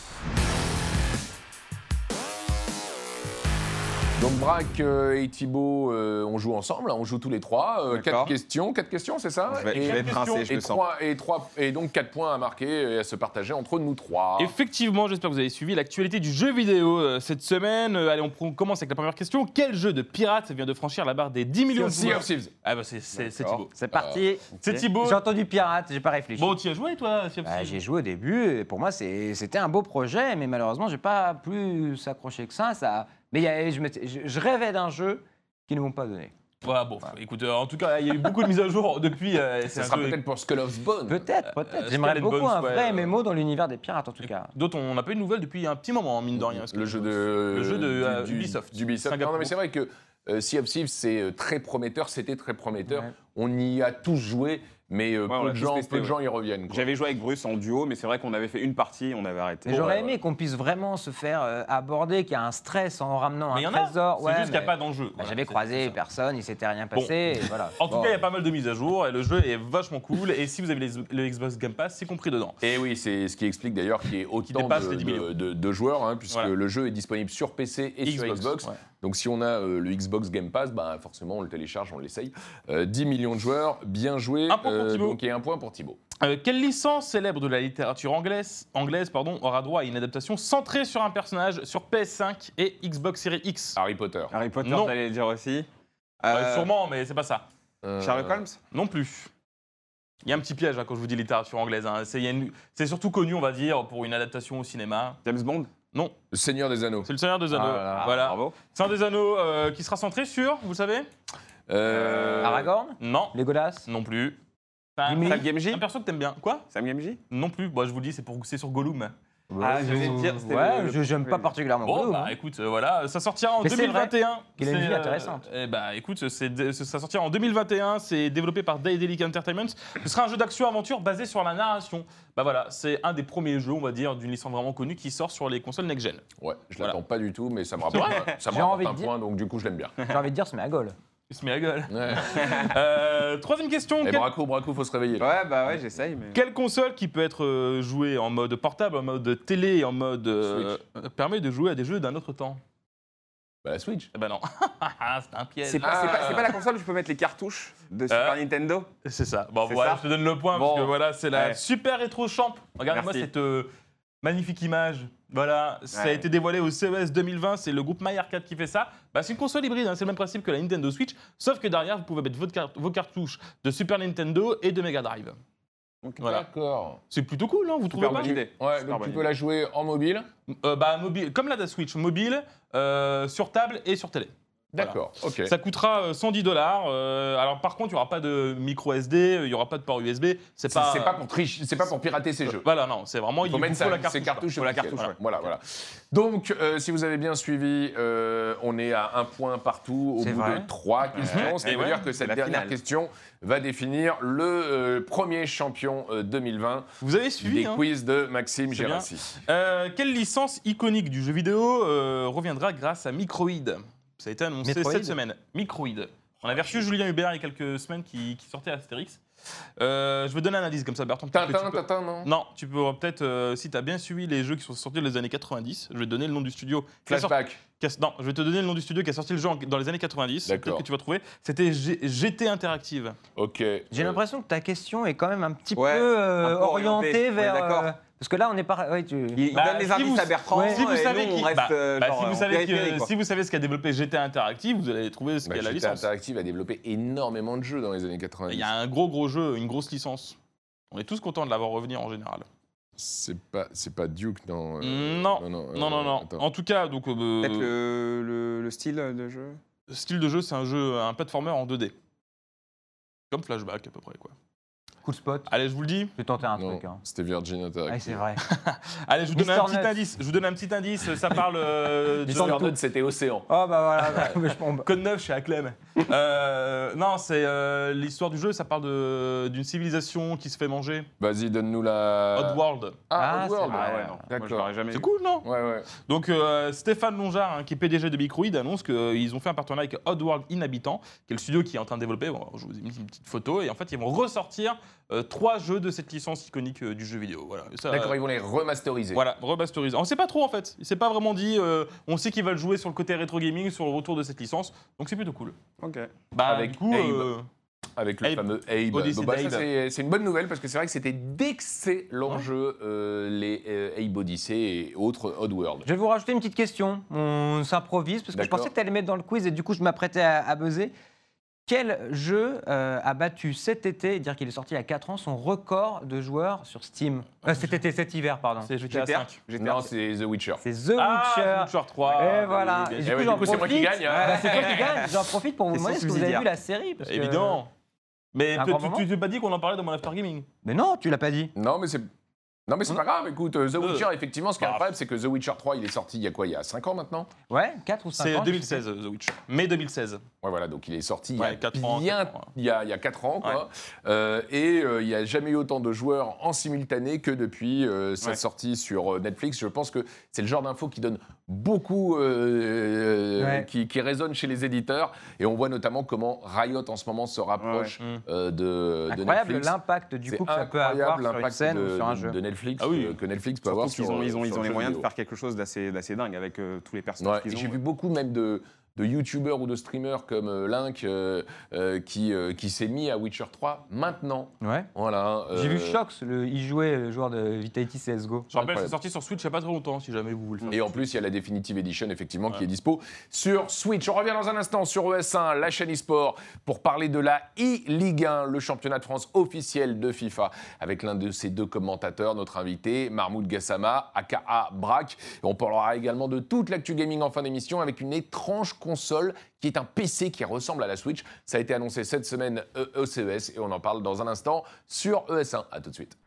Donc Braque euh, et Thibaut, euh, on joue ensemble, hein, on joue tous les trois. Euh, quatre questions, quatre questions, c'est ça Je vais, et, je vais être rincé, je et le sens. trois, et, trois, et donc quatre points à marquer et à se partager entre nous trois. Effectivement, j'espère que vous avez suivi l'actualité du jeu vidéo euh, cette semaine. Euh, allez, on pr- commence avec la première question. Quel jeu de pirate vient de franchir la barre des 10 millions de Sea joueurs of Thieves. Ah bah c'est c'est- c'est D'accord. Thibaut. C'est parti. C'est Thibaut. J'ai entendu pirate, j'ai pas réfléchi. Bon, tu y as joué toi Sea of Bah, Thieves j'ai joué au début, et pour moi c'est- c'était un beau projet, mais malheureusement j'ai pas plus accroché que ça. ça... Mais il y a- je, m'étais- je- je rêvais d'un jeu qu'ils ne m'ont pas donné. Ouais, bon, écoute, euh, en tout cas, il y a eu beaucoup de mises à jour depuis. euh, Ça sera peut-être pour Skull of Bone. Peut-être, peut-être. euh, J'aimerais beaucoup Bones, un ouais, vrai euh, MMO dans l'univers des pirates en tout cas. D'autres, on n'a pas eu de nouvelles depuis un petit moment, mine de rien. Le jeu de, Le jeu de, du- euh, du- Ubisoft. Non, non, mais c'est vrai que euh, Sea of Thieves, c'est euh, très prometteur, c'était très prometteur. Ouais. On y a tous joué, mais euh, Ouais, peu, de gens, testé, peu de gens y reviennent. quoi. J'avais joué avec Bruce en duo, mais c'est vrai qu'on avait fait une partie, on avait arrêté. Mais j'aurais aimé qu'on puisse vraiment se faire euh, aborder, qu'il y a un stress en ramenant Mais il y un en a. trésor. C'est Ouais, juste qu'il n'y a pas d'enjeu. bah, Voilà, J'avais croisé ça. personne, il s'était rien Bon. passé. et [laughs] voilà. En tout Bon. cas, il y a pas mal de mises à jour et le jeu est vachement cool. Et si vous avez les- le Xbox Game Pass, c'est compris dedans. Et oui, c'est ce qui explique d'ailleurs qu'il y ait autant de, les 10 millions. de- de- de joueurs, hein, puisque Voilà. le jeu est disponible sur PC et sur Xbox, ouais. Donc si on a euh, le Xbox Game Pass, bah, forcément on le télécharge, on l'essaye. Euh, 10 millions de joueurs, bien joué. Pour Thibaut. donc il y a un point pour Thibaut. Euh, quelle licence célèbre de la littérature anglaise, anglaise pardon, aura droit à une adaptation centrée sur un personnage sur PS5 et Xbox Series X? Harry Potter. Harry Potter, Non. j'allais le dire aussi. Euh, Euh, Sûrement, mais c'est pas ça. Euh, Sherlock Holmes? Non plus. Il y a un petit piège hein, quand je vous dis littérature anglaise. hein. C'est il y a une- c'est surtout connu, on va dire, pour une adaptation au cinéma. James Bond? Non, Le Seigneur des Anneaux. c'est le Seigneur des Anneaux. Ah là là. voilà. Bravo. C'est un des anneaux euh, qui sera centré sur, vous le savez? Euh, Aragorn? Non, Legolas? Non plus. C'est un, Gimli. Sam Gamgee un perso que t'aimes bien. Quoi? Sam Gamgee? Non plus. Bon, je vous le dis, c'est pour c'est sur Gollum. Ah, j'allais te dire, c'était Ouais, le- je j'aime pas particulièrement Bon, Gollum, bah hein. écoute, euh, voilà, ça sortira en Mais c'est 2021. qu'il a une C'est, vie euh, intéressante. eh bah écoute, c'est ça sortira en 2021. C'est développé par Daedalic Entertainment. Ce sera un jeu d'action-aventure basé sur la narration. Bah voilà, c'est un des premiers jeux, on va dire, d'une licence vraiment connue qui sort sur les consoles next-gen. Ouais, je Voilà. l'attends pas du tout, mais ça me [laughs] rapporte, ça me J'ai rapporte envie de un dire- point, donc du coup je l'aime bien. J'ai envie de dire, c'est à Gaulle. Il se met à gueule. Ouais. [laughs] Euh, troisième question. Et Quelle, Braco, Braco, faut se réveiller. Ouais, bah ouais, j'essaye, mais. quelle console qui peut être euh, jouée en mode portable, en mode télé et en mode. euh, euh, permet de jouer à des jeux d'un autre temps? Bah la Switch. Eh ben non. [laughs] c'est un piège. C'est pas, c'est pas- c'est pas la console où je peux mettre les cartouches de Super Nintendo? C'est ça. Bon, C'est voilà, ça je te donne le point Bon. parce que voilà, c'est la Ouais. super rétro champ. Regardez-moi Merci. cette euh, magnifique image. Voilà, ça a été dévoilé au CES 2020. C'est le groupe My Arcade qui fait ça. Bah, c'est une console hybride, hein, c'est le même principe que la Nintendo Switch, sauf que derrière, vous pouvez mettre votre carte- vos cartouches de Super Nintendo et de Mega Drive. Voilà. D'accord. C'est plutôt cool, hein, vous trouvez pas idée. Ouais, donc tu idée. peux la jouer en mobile. Euh, bah, mobile, comme la Switch, mobile, euh, sur table et sur télé. Voilà. D'accord, ok. Ça coûtera euh, 110 dollars. alors par contre, il n'y aura pas de micro SD, il n'y aura pas de port USB. C'est pas. c'est pas pour tricher, c'est pas pour pirater ces jeux. Voilà, non, c'est vraiment. Il faut mettre la cartouche. Faut la cartouche, Voilà, voilà, voilà. Donc, euh, si vous avez bien suivi, euh, on est à un point partout au bout vrai. de trois questions. Ce qui veut dire que cette dernière finale. question va définir le euh, premier champion euh, 2020 Vous avez suivi des hein quiz de Maxime. Gérassi. Euh, Quelle licence iconique du jeu vidéo euh, reviendra grâce à Microïd? Ça a été annoncé Metroid cette semaine. Microïd. On avait reçu Julien Hubert il y a quelques semaines qui, qui sortait Astérix. Euh, je vais donner indice comme ça, Bertrand. Tintin, tu peux- Tintin, non Non, tu peux peut-être, euh, si tu as bien suivi les jeux qui sont sortis dans les années 90, je vais te donner le nom du studio. qui a sorti- Flashback. a- non, je vais te donner le nom du studio qui a sorti le jeu dans les années 90. D'accord. Peut-être que tu vas trouver. C'était G- GT Interactive. Ok. J'ai Euh, l'impression que ta question est quand même un petit Ouais, peu euh, peu orientée vers. Euh, parce que là, on est pas. ouais, tu... Il, il Bah, donne les si indices vous- à Bertrand, ouais, si vous et savez nous, qui- on reste bah, euh, bah, genre, si, vous savez que- périphérie, quoi. si vous savez ce qu'a développé GT Interactive, vous allez trouver ce bah, qu'est la GT licence. Interactive a développé énormément de jeux dans les années Il 90. y a un gros gros jeu, une grosse licence. On est tous contents de l'avoir revenir en général. C'est pas, c'est pas Duke dans. euh, non, non, non, euh, non, non. En tout cas, donc euh, Peut-être le, le- le style de jeu style de jeu, c'est un jeu, un platformer en 2D, comme Flashback à peu près quoi. De spot. Allez, je vous le dis. Je vais tenter un Non, truc. Hein. c'était Virgin Interactive. Ouais, c'est vrai. [laughs] Allez, je vous donne un petit Nuts. indice. Je vous donne un petit indice. Ça parle euh, [laughs] de Mister Nuts, c'était Océan. Oh, bah voilà. bah, mais [laughs] je Code 9 chez Acclem. Euh, non, c'est euh, l'histoire du jeu. Ça parle de- d'une civilisation qui se fait manger. Vas-y, donne-nous la. Oddworld. Ah, Ah, Oddworld. c'est vrai. Ah ouais, non. Moi, je D'accord. l'aurais jamais C'est vu. cool, non Ouais, ouais. Donc euh, Stéphane Longard, hein, qui est PDG de Microïd, annonce qu'ils ont fait un partenariat avec Oddworld Inhabitant, qui est le studio qui est en train de développer. Bon, je vous ai mis une petite photo et en fait ils vont ressortir euh, trois jeux de cette licence iconique euh, du jeu vidéo. Voilà. Et ça, D'accord, euh, ils vont les remasteriser. Voilà, remasterisé. On sait pas trop en fait. Il s'est pas vraiment dit. euh, on sait qu'ils veulent jouer sur le côté rétro gaming, sur le retour de cette licence. Donc c'est plutôt cool. Ok. Bah, Avec du coup, Abe. euh, Avec le Abe. fameux Abe. Odyssey bah, ça, d'Abe. c'est c'est une bonne nouvelle parce que c'est vrai que c'était d'excellents Ouais. jeux, euh, les euh, Abe Odyssey et autres Oddworld. Je vais vous rajouter une petite question. On s'improvise parce que je pensais que tu allais mettre dans le quiz et du coup je m'apprêtais à, à buzzer. Quel jeu euh, a battu cet été, dire qu'il est sorti il y a 4 ans, son record de joueurs sur Steam? Euh, Cet été, cet hiver, pardon. c'est GTA GTA 5. GTA. Non, c'est The Witcher. C'est The Ah, Witcher. Witcher 3. Et voilà. bien Et. Eh ouais, du coup, c'est moi qui profite. gagne, hein. Bah, c'est toi qui [laughs] gagne. J'en profite pour vous C'est demander que vous avez vu la série parce que- Évidemment. Mais tu- t'es pas dit qu'on en parlait dans mon after gaming Mais non, tu l'as pas dit. Non, mais c'est. Non, mais c'est pas grave, écoute, euh, The Witcher, effectivement, ce qui est Bah. incroyable, c'est que The Witcher 3, il est sorti il y a quoi Il y a 5 ans maintenant Ouais, 4 ou 5 C'est ans. 2016, The Witcher. Mai 2016. Ouais, voilà, donc il est sorti Ouais, il y a quatre ans, bien, il y a, il y a 4 ans, quoi. Euh, et euh, il n'y a jamais eu autant de joueurs en simultané que depuis euh, sa Ouais. sortie sur euh, Netflix. Je pense que c'est le genre d'info qui donne beaucoup, euh, Ouais. qui, qui résonne chez les éditeurs. Et on voit notamment comment Riot en ce moment se rapproche Ouais. euh, de, de Incroyable Netflix. l'impact du coup que ça peut avoir sur une scène de, ou sur un jeu. de Netflix Ah oui. euh, que Netflix peut Surtout avoir qu'ils sur, ont, ils ont, sur ils ont le les moyens de faire quelque chose d'assez d'assez dingue avec euh, tous les personnages Ouais, qu'ils et ont. j'ai vu beaucoup même de, de youtubeurs ou de streamers comme euh, Link euh, euh, qui, euh, qui s'est mis à Witcher 3 maintenant. Ouais. Voilà. J'ai vu Shox, le, jouer, le joueur de Vitality CSGO. Je rappelle, c'est sorti sur Switch il n'y a pas très longtemps, si jamais vous voulez le faire. Et en plus, il y a la Definitive Edition, effectivement, qui est dispo sur Switch. On revient dans un instant sur ES1, la chaîne eSport, pour parler de la e-Ligue 1, le championnat de France officiel de FIFA, avec l'un de ses deux commentateurs, notre invité, Mahmoud Gassama, aka Brack. Et on parlera également de toute l'actu gaming en fin d'émission, avec une étrange console qui est un PC qui ressemble à la Switch. Ça a été annoncé cette semaine euh, au CES, et on en parle dans un instant sur ES1. À tout de suite.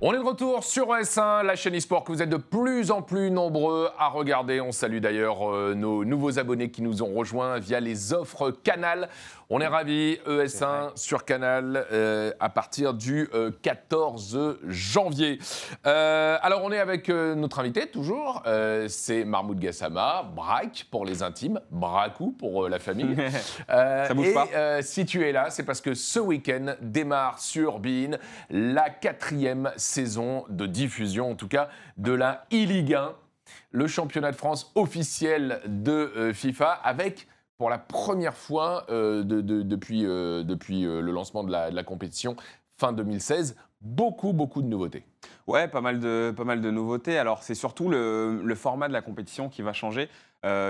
On est de retour sur S1, la chaîne eSport que vous êtes de plus en plus nombreux à regarder. On salue d'ailleurs euh, nos nouveaux abonnés qui nous ont rejoints via les offres Canal. On est ravis, ES1 sur Canal euh, à partir du euh, 14 janvier. Euh, alors on est avec euh, notre invité toujours, euh, c'est Mahmoud Gassama, Braque pour les intimes, Bracou pour euh, la famille. [laughs] Euh, Ça bouge et pas. euh, si tu es là, c'est parce que ce week-end démarre sur Bein la quatrième saison de diffusion, en tout cas, de la e-Ligue 1, le championnat de France officiel de euh, FIFA, avec pour la première fois euh, de- de- depuis, euh, euh, le lancement de la, compétition fin 2016, beaucoup, beaucoup de nouveautés. Ouais, pas mal de, pas mal de nouveautés. Alors, c'est surtout le, format de la compétition qui va changer.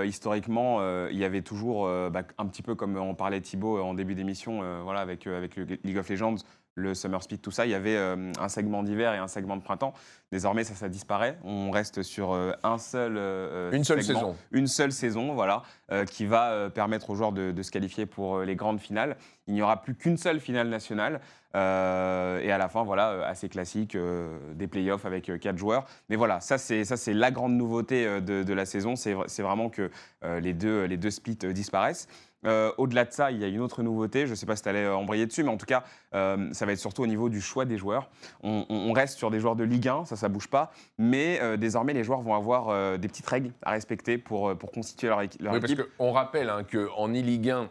Historiquement, il y avait toujours, bah, un petit peu comme on parlait Thibaut en début d'émission, voilà, avec, avec le League of Legends, le Summer Speed, tout ça, il y avait euh, un segment d'hiver et un segment de printemps. Désormais, ça, ça disparaît. On reste sur euh, un seul euh, Une seule segment, saison. Une seule saison, voilà, qui va permettre aux joueurs de, de se qualifier pour les grandes finales. Il n'y aura plus qu'une seule finale nationale. Euh, et à la fin, voilà, assez classique, euh, des playoffs avec euh, quatre joueurs. Mais voilà, ça c'est ça c'est la grande nouveauté de, de la saison, c'est vra- c'est vraiment que les deux les deux splits disparaissent. Euh, Au-delà de ça, il y a une autre nouveauté. Je ne sais pas si tu allais euh, embrayer dessus, mais en tout cas, euh, ça va être surtout au niveau du choix des joueurs. On, reste sur des joueurs de Ligue 1, ça, ça bouge pas. Mais euh, désormais, les joueurs vont avoir euh, des petites règles à respecter pour, pour constituer leur, équi- leur Oui, parce équipe. qu'on rappelle hein, qu'en e-Ligue 1,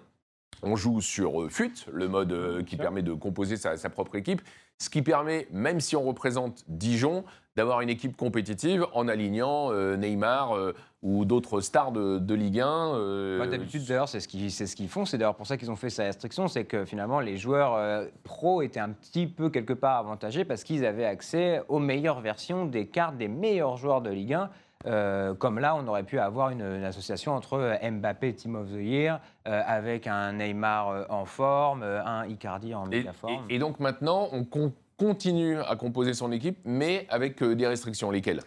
on joue sur euh, FUT, le mode euh, qui permet de composer sa, sa propre équipe, ce qui permet, même si on représente Dijon, d'avoir une équipe compétitive en alignant euh, Neymar euh, ou d'autres stars de, de Ligue 1. euh, D'habitude, d'ailleurs, c'est ce qu'ils c'est ce qu'ils font. C'est d'ailleurs pour ça qu'ils ont fait sa restriction. C'est que finalement, les joueurs euh, pros étaient un petit peu quelque part avantagés parce qu'ils avaient accès aux meilleures versions des cartes des meilleurs joueurs de Ligue 1. Euh, comme là, on aurait pu avoir une, une association entre euh, Mbappé Team of the Year avec un Neymar en forme, un Icardi en méga forme. et- et donc maintenant, on con- continue à composer son équipe, mais avec des restrictions. Lesquelles?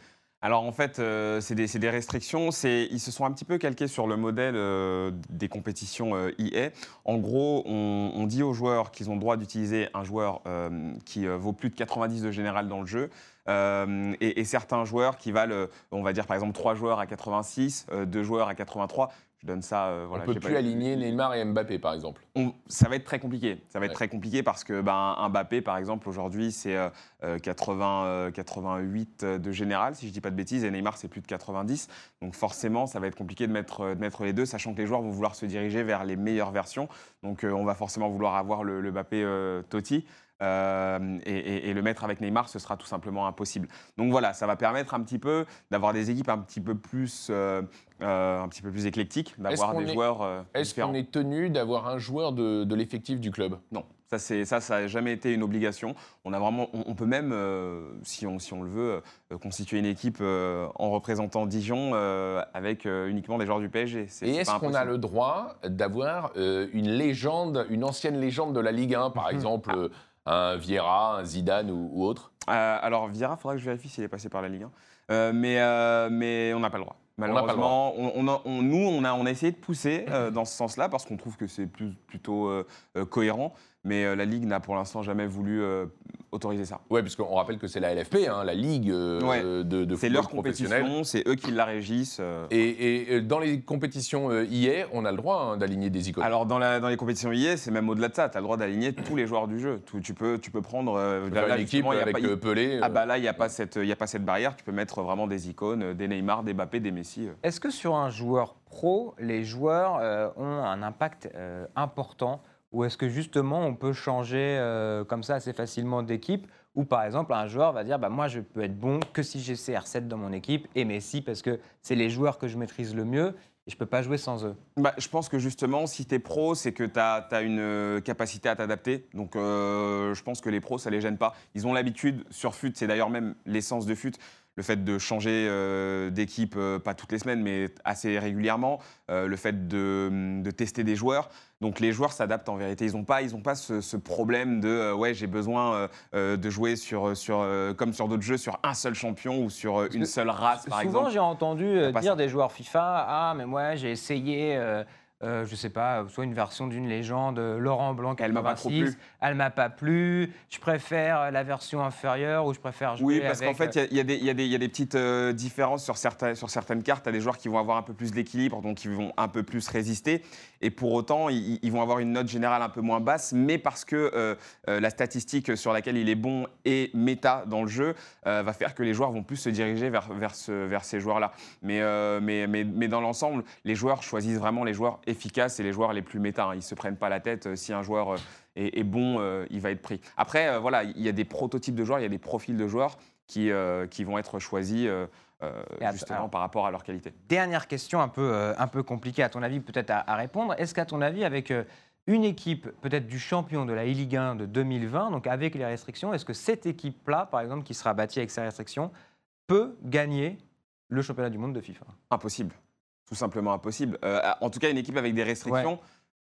Alors en fait, euh, c'est des, restrictions. Ils se sont un petit peu calqués sur le modèle euh, des compétitions euh. En gros, on, dit aux joueurs qu'ils ont le droit d'utiliser un joueur euh, qui vaut plus de 90 de général dans le jeu. Et, et certains joueurs qui valent, on va dire par exemple 3 joueurs à 86, 2 joueurs à 83, Je donne ça. euh, voilà, On peut plus pas- aligner Neymar et Mbappé, par exemple. on- ça va être très compliqué. Ça va être Ouais. très compliqué parce que ben, Mbappé, par exemple, aujourd'hui, c'est euh, euh, 80, euh, 88 de général, si je dis pas de bêtises, et Neymar, c'est plus de 90. Donc forcément, ça va être compliqué de mettre, euh, de mettre les deux, sachant que les joueurs vont vouloir se diriger vers les meilleures versions. Donc euh, on va forcément vouloir avoir le, le Mbappé euh, Totti. Euh, et, et- et le mettre avec Neymar, ce sera tout simplement impossible. Donc voilà, ça va permettre un petit peu d'avoir des équipes un petit peu plus, euh, euh, un petit peu plus éclectiques, d'avoir des est- joueurs Est-ce qu'on est tenu d'avoir un joueur de, de l'effectif du club? Non, ça ça, ça n'a jamais été une obligation. On a vraiment, on, on peut même, si on si on le veut, constituer une équipe en représentant Dijon avec uniquement des joueurs du PSG. Et est-ce qu'on a le droit d'avoir une légende, une ancienne légende de la Ligue 1, par exemple euh, un Vieira, un Zidane ou, ou autre? Euh, alors Vieira, faudra que je vérifie s'il est passé par la Ligue 1. Euh, mais euh, mais on n'a pas le droit. Malheureusement, on on a- on- nous, on a, on a essayé de pousser euh, dans ce sens-là parce qu'on trouve que c'est plus, plutôt euh, cohérent. Mais euh, la Ligue n'a pour l'instant jamais voulu euh, autoriser ça. Ouais, parce qu'on rappelle que c'est la LFP, hein, la Ligue euh, Ouais. de, de C'est football leur professionnel. compétition, c'est eux qui la régissent. euh. Et, et, dans les compétitions euh, IA, on a le droit hein, d'aligner des icônes. Alors dans, la- dans les compétitions IA, c'est même au-delà de ça. Tu as le droit d'aligner tous les joueurs du jeu. Tu, tu peux, tu peux prendre. euh, On peut là, équipe y a avec pas- Pelé. Ah bah là, il n'y a, pas cette- y a pas cette barrière. Tu peux mettre vraiment des icônes, des Neymar, des Mbappé, des Messi. euh. Est-ce que sur un joueur pro, les joueurs euh, ont un impact euh, important ou est-ce que justement on peut changer euh, comme ça assez facilement d'équipe? Ou par exemple un joueur va dire bah, moi je peux être bon que si j'ai CR7 dans mon équipe et Messi parce que c'est les joueurs que je maîtrise le mieux et je peux pas jouer sans eux. Bah, je pense que justement, si tu es pro, c'est que tu as, une euh, capacité à t'adapter. Donc euh, je pense que les pros, ça les gêne pas. Ils ont l'habitude, sur FUT, c'est d'ailleurs même l'essence de FUT, le fait de changer d'équipe, pas toutes les semaines, mais assez régulièrement, le fait de, de tester des joueurs. Donc les joueurs s'adaptent en vérité. Ils n'ont pas, ils ont pas ce, ce problème de euh, ouais, j'ai besoin euh, euh, de jouer sur, sur, comme sur d'autres jeux sur un seul champion ou sur une seule race, par Souvent, exemple. j'ai entendu dire ça. des joueurs FIFA Ah, mais moi, j'ai essayé, euh, euh, je sais pas, soit une version d'une légende, euh, Laurent Blanc, Elle m'a pas trop 86, plu. Elle m'a pas plu. Je préfère la version inférieure ou je préfère jouer. Oui, parce qu'en fait, il y a- il y, y il y a des petites euh, différences sur, certains, sur certaines cartes. Tu des joueurs qui vont avoir un peu plus d'équilibre, donc ils vont un peu plus résister. Et pour autant, ils, ils vont avoir une note générale un peu moins basse, mais parce que euh, euh, la statistique sur laquelle il est bon est méta dans le jeu, euh, va faire que les joueurs vont plus se diriger vers, vers, ce- vers ces joueurs-là. Mais, euh, mais, mais, mais dans l'ensemble, les joueurs choisissent vraiment les joueurs efficaces et les joueurs les plus méta. hein. Ils se prennent pas la tête. euh, Si un joueur euh, est, est bon, euh, il va être pris. Après, voilà, il y a des prototypes de joueurs, il y a des profils de joueurs qui, qui vont être choisis euh, justement alors- par rapport à leur qualité. Dernière question un peu, euh, un peu compliquée, à ton avis, peut-être à, à répondre. Est-ce qu'à ton avis, avec euh, une équipe peut-être du champion de la E-Ligue 1 de 2020, donc avec les restrictions, est-ce que cette équipe-là, par exemple, qui sera bâtie avec ces restrictions, peut gagner le championnat du monde de FIFA? Impossible. Tout simplement impossible. Euh, en tout cas, une équipe avec des restrictions,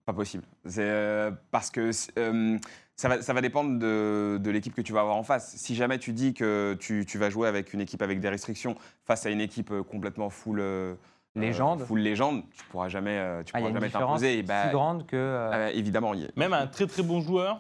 pas possible. C'est euh, parce que euh, ça, va, ça va dépendre de, de l'équipe que tu vas avoir en face. Si jamais tu dis que tu, tu vas jouer avec une équipe avec des restrictions face à une équipe complètement full euh, Légende. full légende, tu pourras jamais, tu Ah, Il y a pourras une jamais différence t'imposer. si Et bah, grande que. euh, euh, évidemment, il y est. Même un très très bon joueur.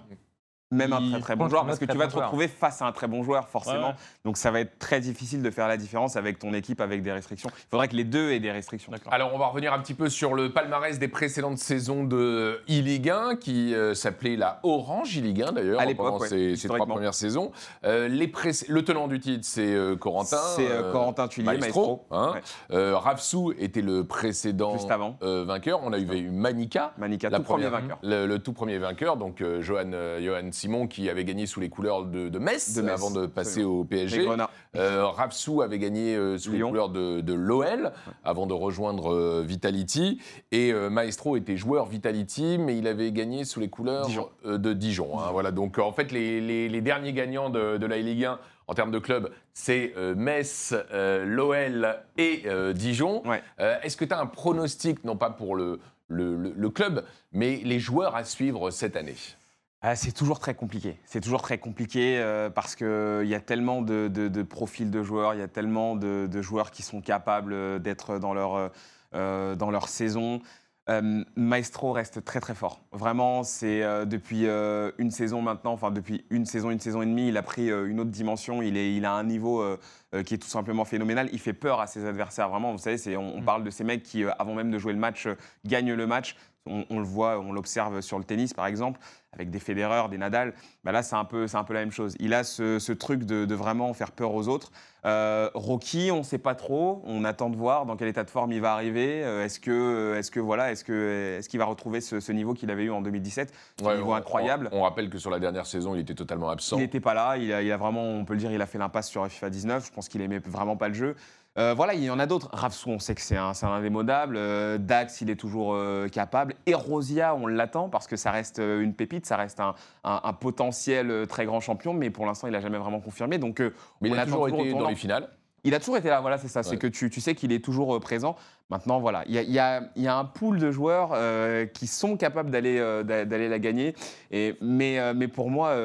Même un très très bon joueur, parce que tu vas te retrouver face à un très bon joueur, forcément. Ouais, ouais. Donc ça va être très difficile de faire la différence avec ton équipe avec des restrictions. Il faudrait que les deux aient des restrictions. Alors, on va revenir un petit peu sur le palmarès des précédentes saisons de e-Ligue 1, qui euh, s'appelait la Orange e-Ligue 1 d'ailleurs, pendant ouais, ces, ces trois premières saisons. Euh, les Le tenant du titre, c'est euh, Corentin. C'est euh, euh, Corentin Tuillier, Maestro. Hein. Euh, Rafsou était le précédent Juste avant. euh, vainqueur. On a eu Manika. Manika, La tout premier vainqueur. Le, le tout premier vainqueur, donc euh, Johan, euh, Johan Simon, qui avait gagné sous les couleurs de, de Metz, De Metz, avant de passer au PSG. Euh, Rapsou avait gagné euh, sous les couleurs de, de l'OL avant de rejoindre euh, Vitality. Et euh, Maestro était joueur Vitality, mais il avait gagné sous les couleurs Dijon. de Dijon. hein. voilà. Donc en fait, les, les- les derniers gagnants de, la Ligue 1 en termes de club, c'est euh, Metz, euh, l'OL et euh, Dijon. Ouais. Est-ce que tu as un pronostic, non pas pour le, le- le- le club, mais les joueurs à suivre cette année? Ah, c'est toujours très compliqué. C'est toujours très compliqué euh, parce qu'il y a tellement de, de- de profils de joueurs, il y a tellement de, de joueurs qui sont capables euh, d'être dans leur, euh, euh, dans leur saison. Euh, Maestro reste très très fort. Vraiment, c'est euh, depuis euh, une saison maintenant, enfin depuis une saison, une saison et demie, il a pris euh, une autre dimension. Il, est, il a un niveau euh, euh, qui est tout simplement phénoménal. Il fait peur à ses adversaires. Vraiment, vous savez, on, on Mm. parle de ces mecs qui, euh, avant même de jouer le match, euh, gagnent le match. On, on le voit, on l'observe sur le tennis par exemple, avec des Federer, des Nadal. Bah là, c'est un, peu- un peu la même chose. Il a ce, ce truc de, de vraiment faire peur aux autres. Euh, Rocky, on ne sait pas trop. On attend de voir dans quel état de forme il va arriver. Euh, est-ce que, est-ce que voilà, est-ce que, est-ce qu'il va retrouver ce, ce niveau qu'il avait eu en 2017, ce Ouais, niveau on- incroyable. On, on rappelle que sur la dernière saison, il était totalement absent. Il n'était pas là, il a, il a vraiment, on peut le dire, il a fait l'impasse sur FIFA 19. Je pense qu'il aimait vraiment pas le jeu. Euh, voilà, il y en a d'autres. Ravsou, on sait que c'est un, c'est un indémodable. Euh, Dax, il est toujours euh, capable. Erosia, on l'attend parce que ça reste une pépite, ça reste un, un- un potentiel très grand champion, mais pour l'instant, il n'a jamais vraiment confirmé. Donc, Mais il a toujours été dans les finales. Il a toujours été là, voilà, c'est ça. Ouais. C'est que tu, tu sais qu'il est toujours euh, présent. Maintenant, voilà, il y a, y a- y a un pool de joueurs euh, qui sont capables d'aller euh, d'a- d'aller la gagner. Et, mais, euh, mais pour moi,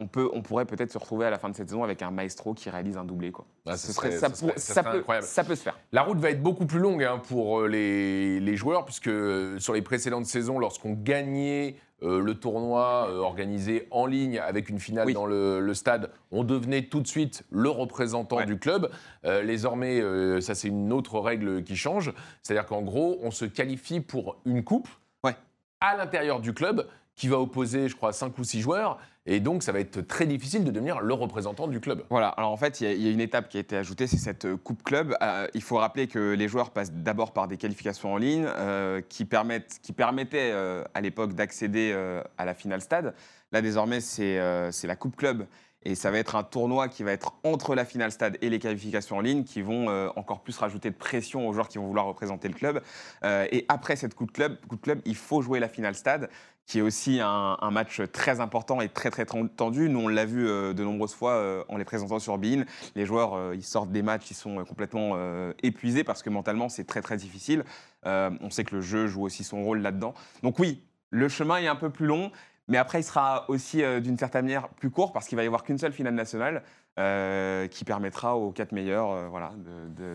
on, peut, on pourrait peut-être se retrouver à la fin de cette saison avec un maestro qui réalise un doublé. Quoi. Ah, ce Ce serait- serait- ça, ce serait- pour- ce ça serait peut, ça peut se faire. La route va être beaucoup plus longue hein, pour les, les joueurs, puisque sur les précédentes saisons, lorsqu'on gagnait euh, le tournoi euh, organisé en ligne avec une finale Oui. dans le, le stade, on devenait tout de suite le représentant Ouais. du club. Euh, désormais, euh, ça c'est une autre règle qui change, c'est-à-dire qu'en gros, on se qualifie pour une coupe Ouais. à l'intérieur du club qui va opposer, je crois, 5 ou 6 joueurs, et donc ça va être très difficile de devenir le représentant du club. Voilà, alors en fait, il y a- une étape qui a été ajoutée, c'est cette euh, Coupe Club. Euh, il faut rappeler que les joueurs passent d'abord par des qualifications en ligne euh, qui, permettaient à l'époque d'accéder à la finale stade. Là, désormais, c'est la Coupe Club. Et ça va être un tournoi qui va être entre la finale stade et les qualifications en ligne qui vont encore plus rajouter de pression aux joueurs qui vont vouloir représenter le club. Et après cette Coupe Club, Coupe Club, il faut jouer la finale stade qui est aussi un, un match très important et très très tendu. Nous, on l'a vu euh, de nombreuses fois euh, en les présentant sur Bein. Les joueurs, euh, ils sortent des matchs, ils sont complètement épuisés parce que mentalement, c'est très très difficile. On sait que le jeu joue aussi son rôle là-dedans. Donc oui, le chemin est un peu plus long, mais après, il sera aussi d'une certaine manière plus court parce qu'il va y avoir qu'une seule finale nationale euh, qui permettra aux quatre meilleurs euh, voilà,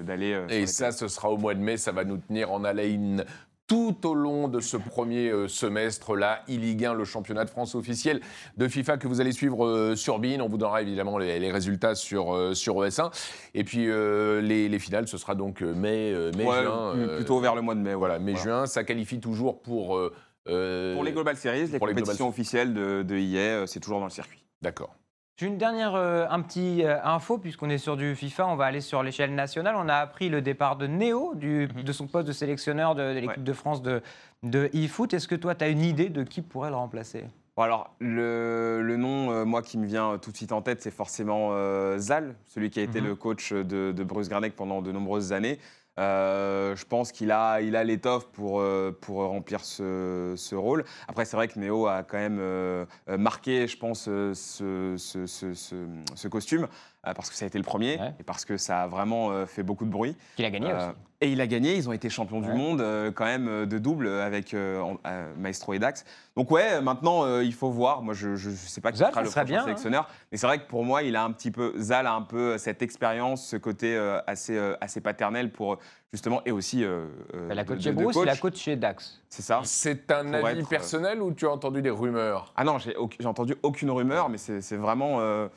d'aller. euh, Et ça, ce sera au mois de mai, ça va nous tenir en haleine tout au long de ce premier euh, semestre là, e-Ligue 1, le championnat de France officiel de FIFA que vous allez suivre euh, sur BIN. On vous donnera évidemment les, les résultats sur, euh, sur ES1. Et puis euh, les, les finales, ce sera donc mai, mai Ouais, juin. euh, plutôt vers le mois de mai. voilà, ouais. mai Voilà. juin, ça qualifie toujours pour. euh, Pour les Global Series, les les compétitions Global- officielles de, de c'est toujours dans le circuit. D'accord. J'ai une dernière euh, un petit euh, info, puisqu'on est sur du FIFA, on va aller sur l'échelle nationale. On a appris le départ de Néo, du- Mhm. de son poste de sélectionneur de, de l'équipe Ouais. de France de, de e-foot. Est-ce que toi, tu as une idée de qui pourrait le remplacer? Bon, alors, le, le nom, euh, moi, qui me vient tout de suite en tête, c'est forcément Zal, celui qui a été Mhm. le coach de, de Bruce Granec pendant de nombreuses années. Euh, je pense qu'il a, il a l'étoffe pour, euh, pour remplir ce, ce rôle. Après, c'est vrai que Néo a quand même euh, marqué, je pense, ce, ce- costume, parce que ça a été le premier, Ouais. et parce que ça a vraiment euh, fait beaucoup de bruit. Qu'il a gagné Euh, aussi. Et il a gagné, ils ont été champions du monde euh, quand même euh, de double avec euh, euh, Maestro et Dax. Donc ouais, maintenant euh, il faut voir. Moi je ne sais pas qui Zal, sera ça le prochain bien, hein. sélectionneur, mais c'est vrai que pour moi il a un petit peu Zal a un peu cette expérience, ce côté euh, assez euh, assez paternel pour justement et aussi euh, euh, Elle a de- coaché de- de Bruce, il a coach. coaché Dax. C'est ça. C'est un Pour avis être, euh, personnel ou tu as entendu des rumeurs? Ah non, j'ai entendu aucune rumeur, mais c'est c'est vraiment euh,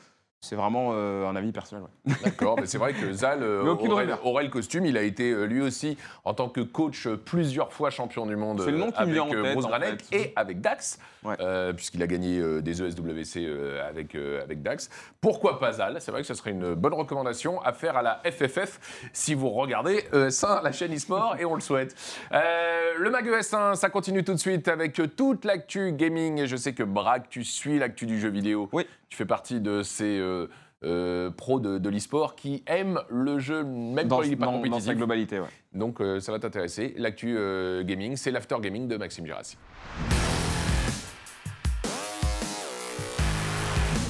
c'est vraiment euh, un avis personnel. ouais. D'accord, mais c'est vrai que Zal euh, aurait, le costume. Il a été euh, lui aussi, en tant que coach, plusieurs fois champion du monde le nom qui avec tête, Bruce en fait. et avec Dax, Ouais. puisqu'il a gagné des ESWC avec, avec Dax. Pourquoi pas Zal? C'est vrai que ce serait une bonne recommandation à faire à la FFF si vous regardez ça, la chaîne e-sport, et on le souhaite. Le Mag ES1, ça continue tout de suite avec toute l'actu gaming. Et je sais que Braque, tu suis l'actu du jeu vidéo. Oui. Tu fais partie de ces euh, euh, pros de, de l'e-sport qui aiment le jeu, même Dans, quand il n'est pas dans- dans compétitif. sa globalité, ouais. Donc euh, ça va t'intéresser. L'actu gaming, c'est l'after gaming de Maxime Girassi.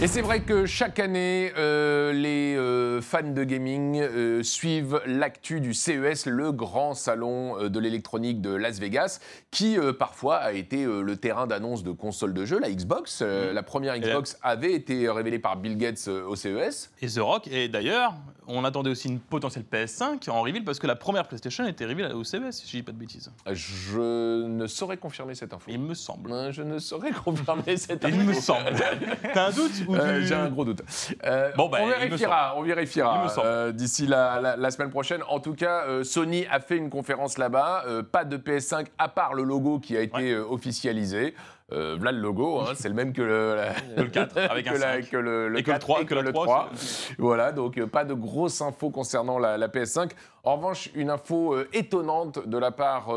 Et c'est vrai que chaque année, euh, les euh, fans de gaming euh, suivent l'actu du CES, le grand salon de l'électronique de Las Vegas, qui parfois a été le terrain d'annonce de consoles de jeux, la Xbox. Euh, La première Xbox avait été révélée par Bill Gates au CES. Et The Rock, et d'ailleurs, on attendait aussi une potentielle PS5 en reveal parce que la première PlayStation était reveal au CES, si je dis pas de bêtises. Je ne saurais confirmer cette info. Il me semble. Euh, Je ne saurais [laughs] confirmer cette info. Il me semble. [laughs] T'as un doute Euh, J'ai un gros doute. Euh, Bon, bah, on vérifiera, on vérifiera euh, d'ici la, la- la semaine prochaine. En tout cas, Sony a fait une conférence là-bas. pas de PS5 à part le logo qui a été Ouais. officialisé. Euh, voilà le logo, hein, [laughs] c'est le même que le, la- Que le 4, avec [laughs] un que, la- 5. que le, le Et que le 4 3, et que le 3, 3. Voilà, donc euh, pas de grosses infos concernant la, la PS5. En revanche, une info euh, étonnante de la part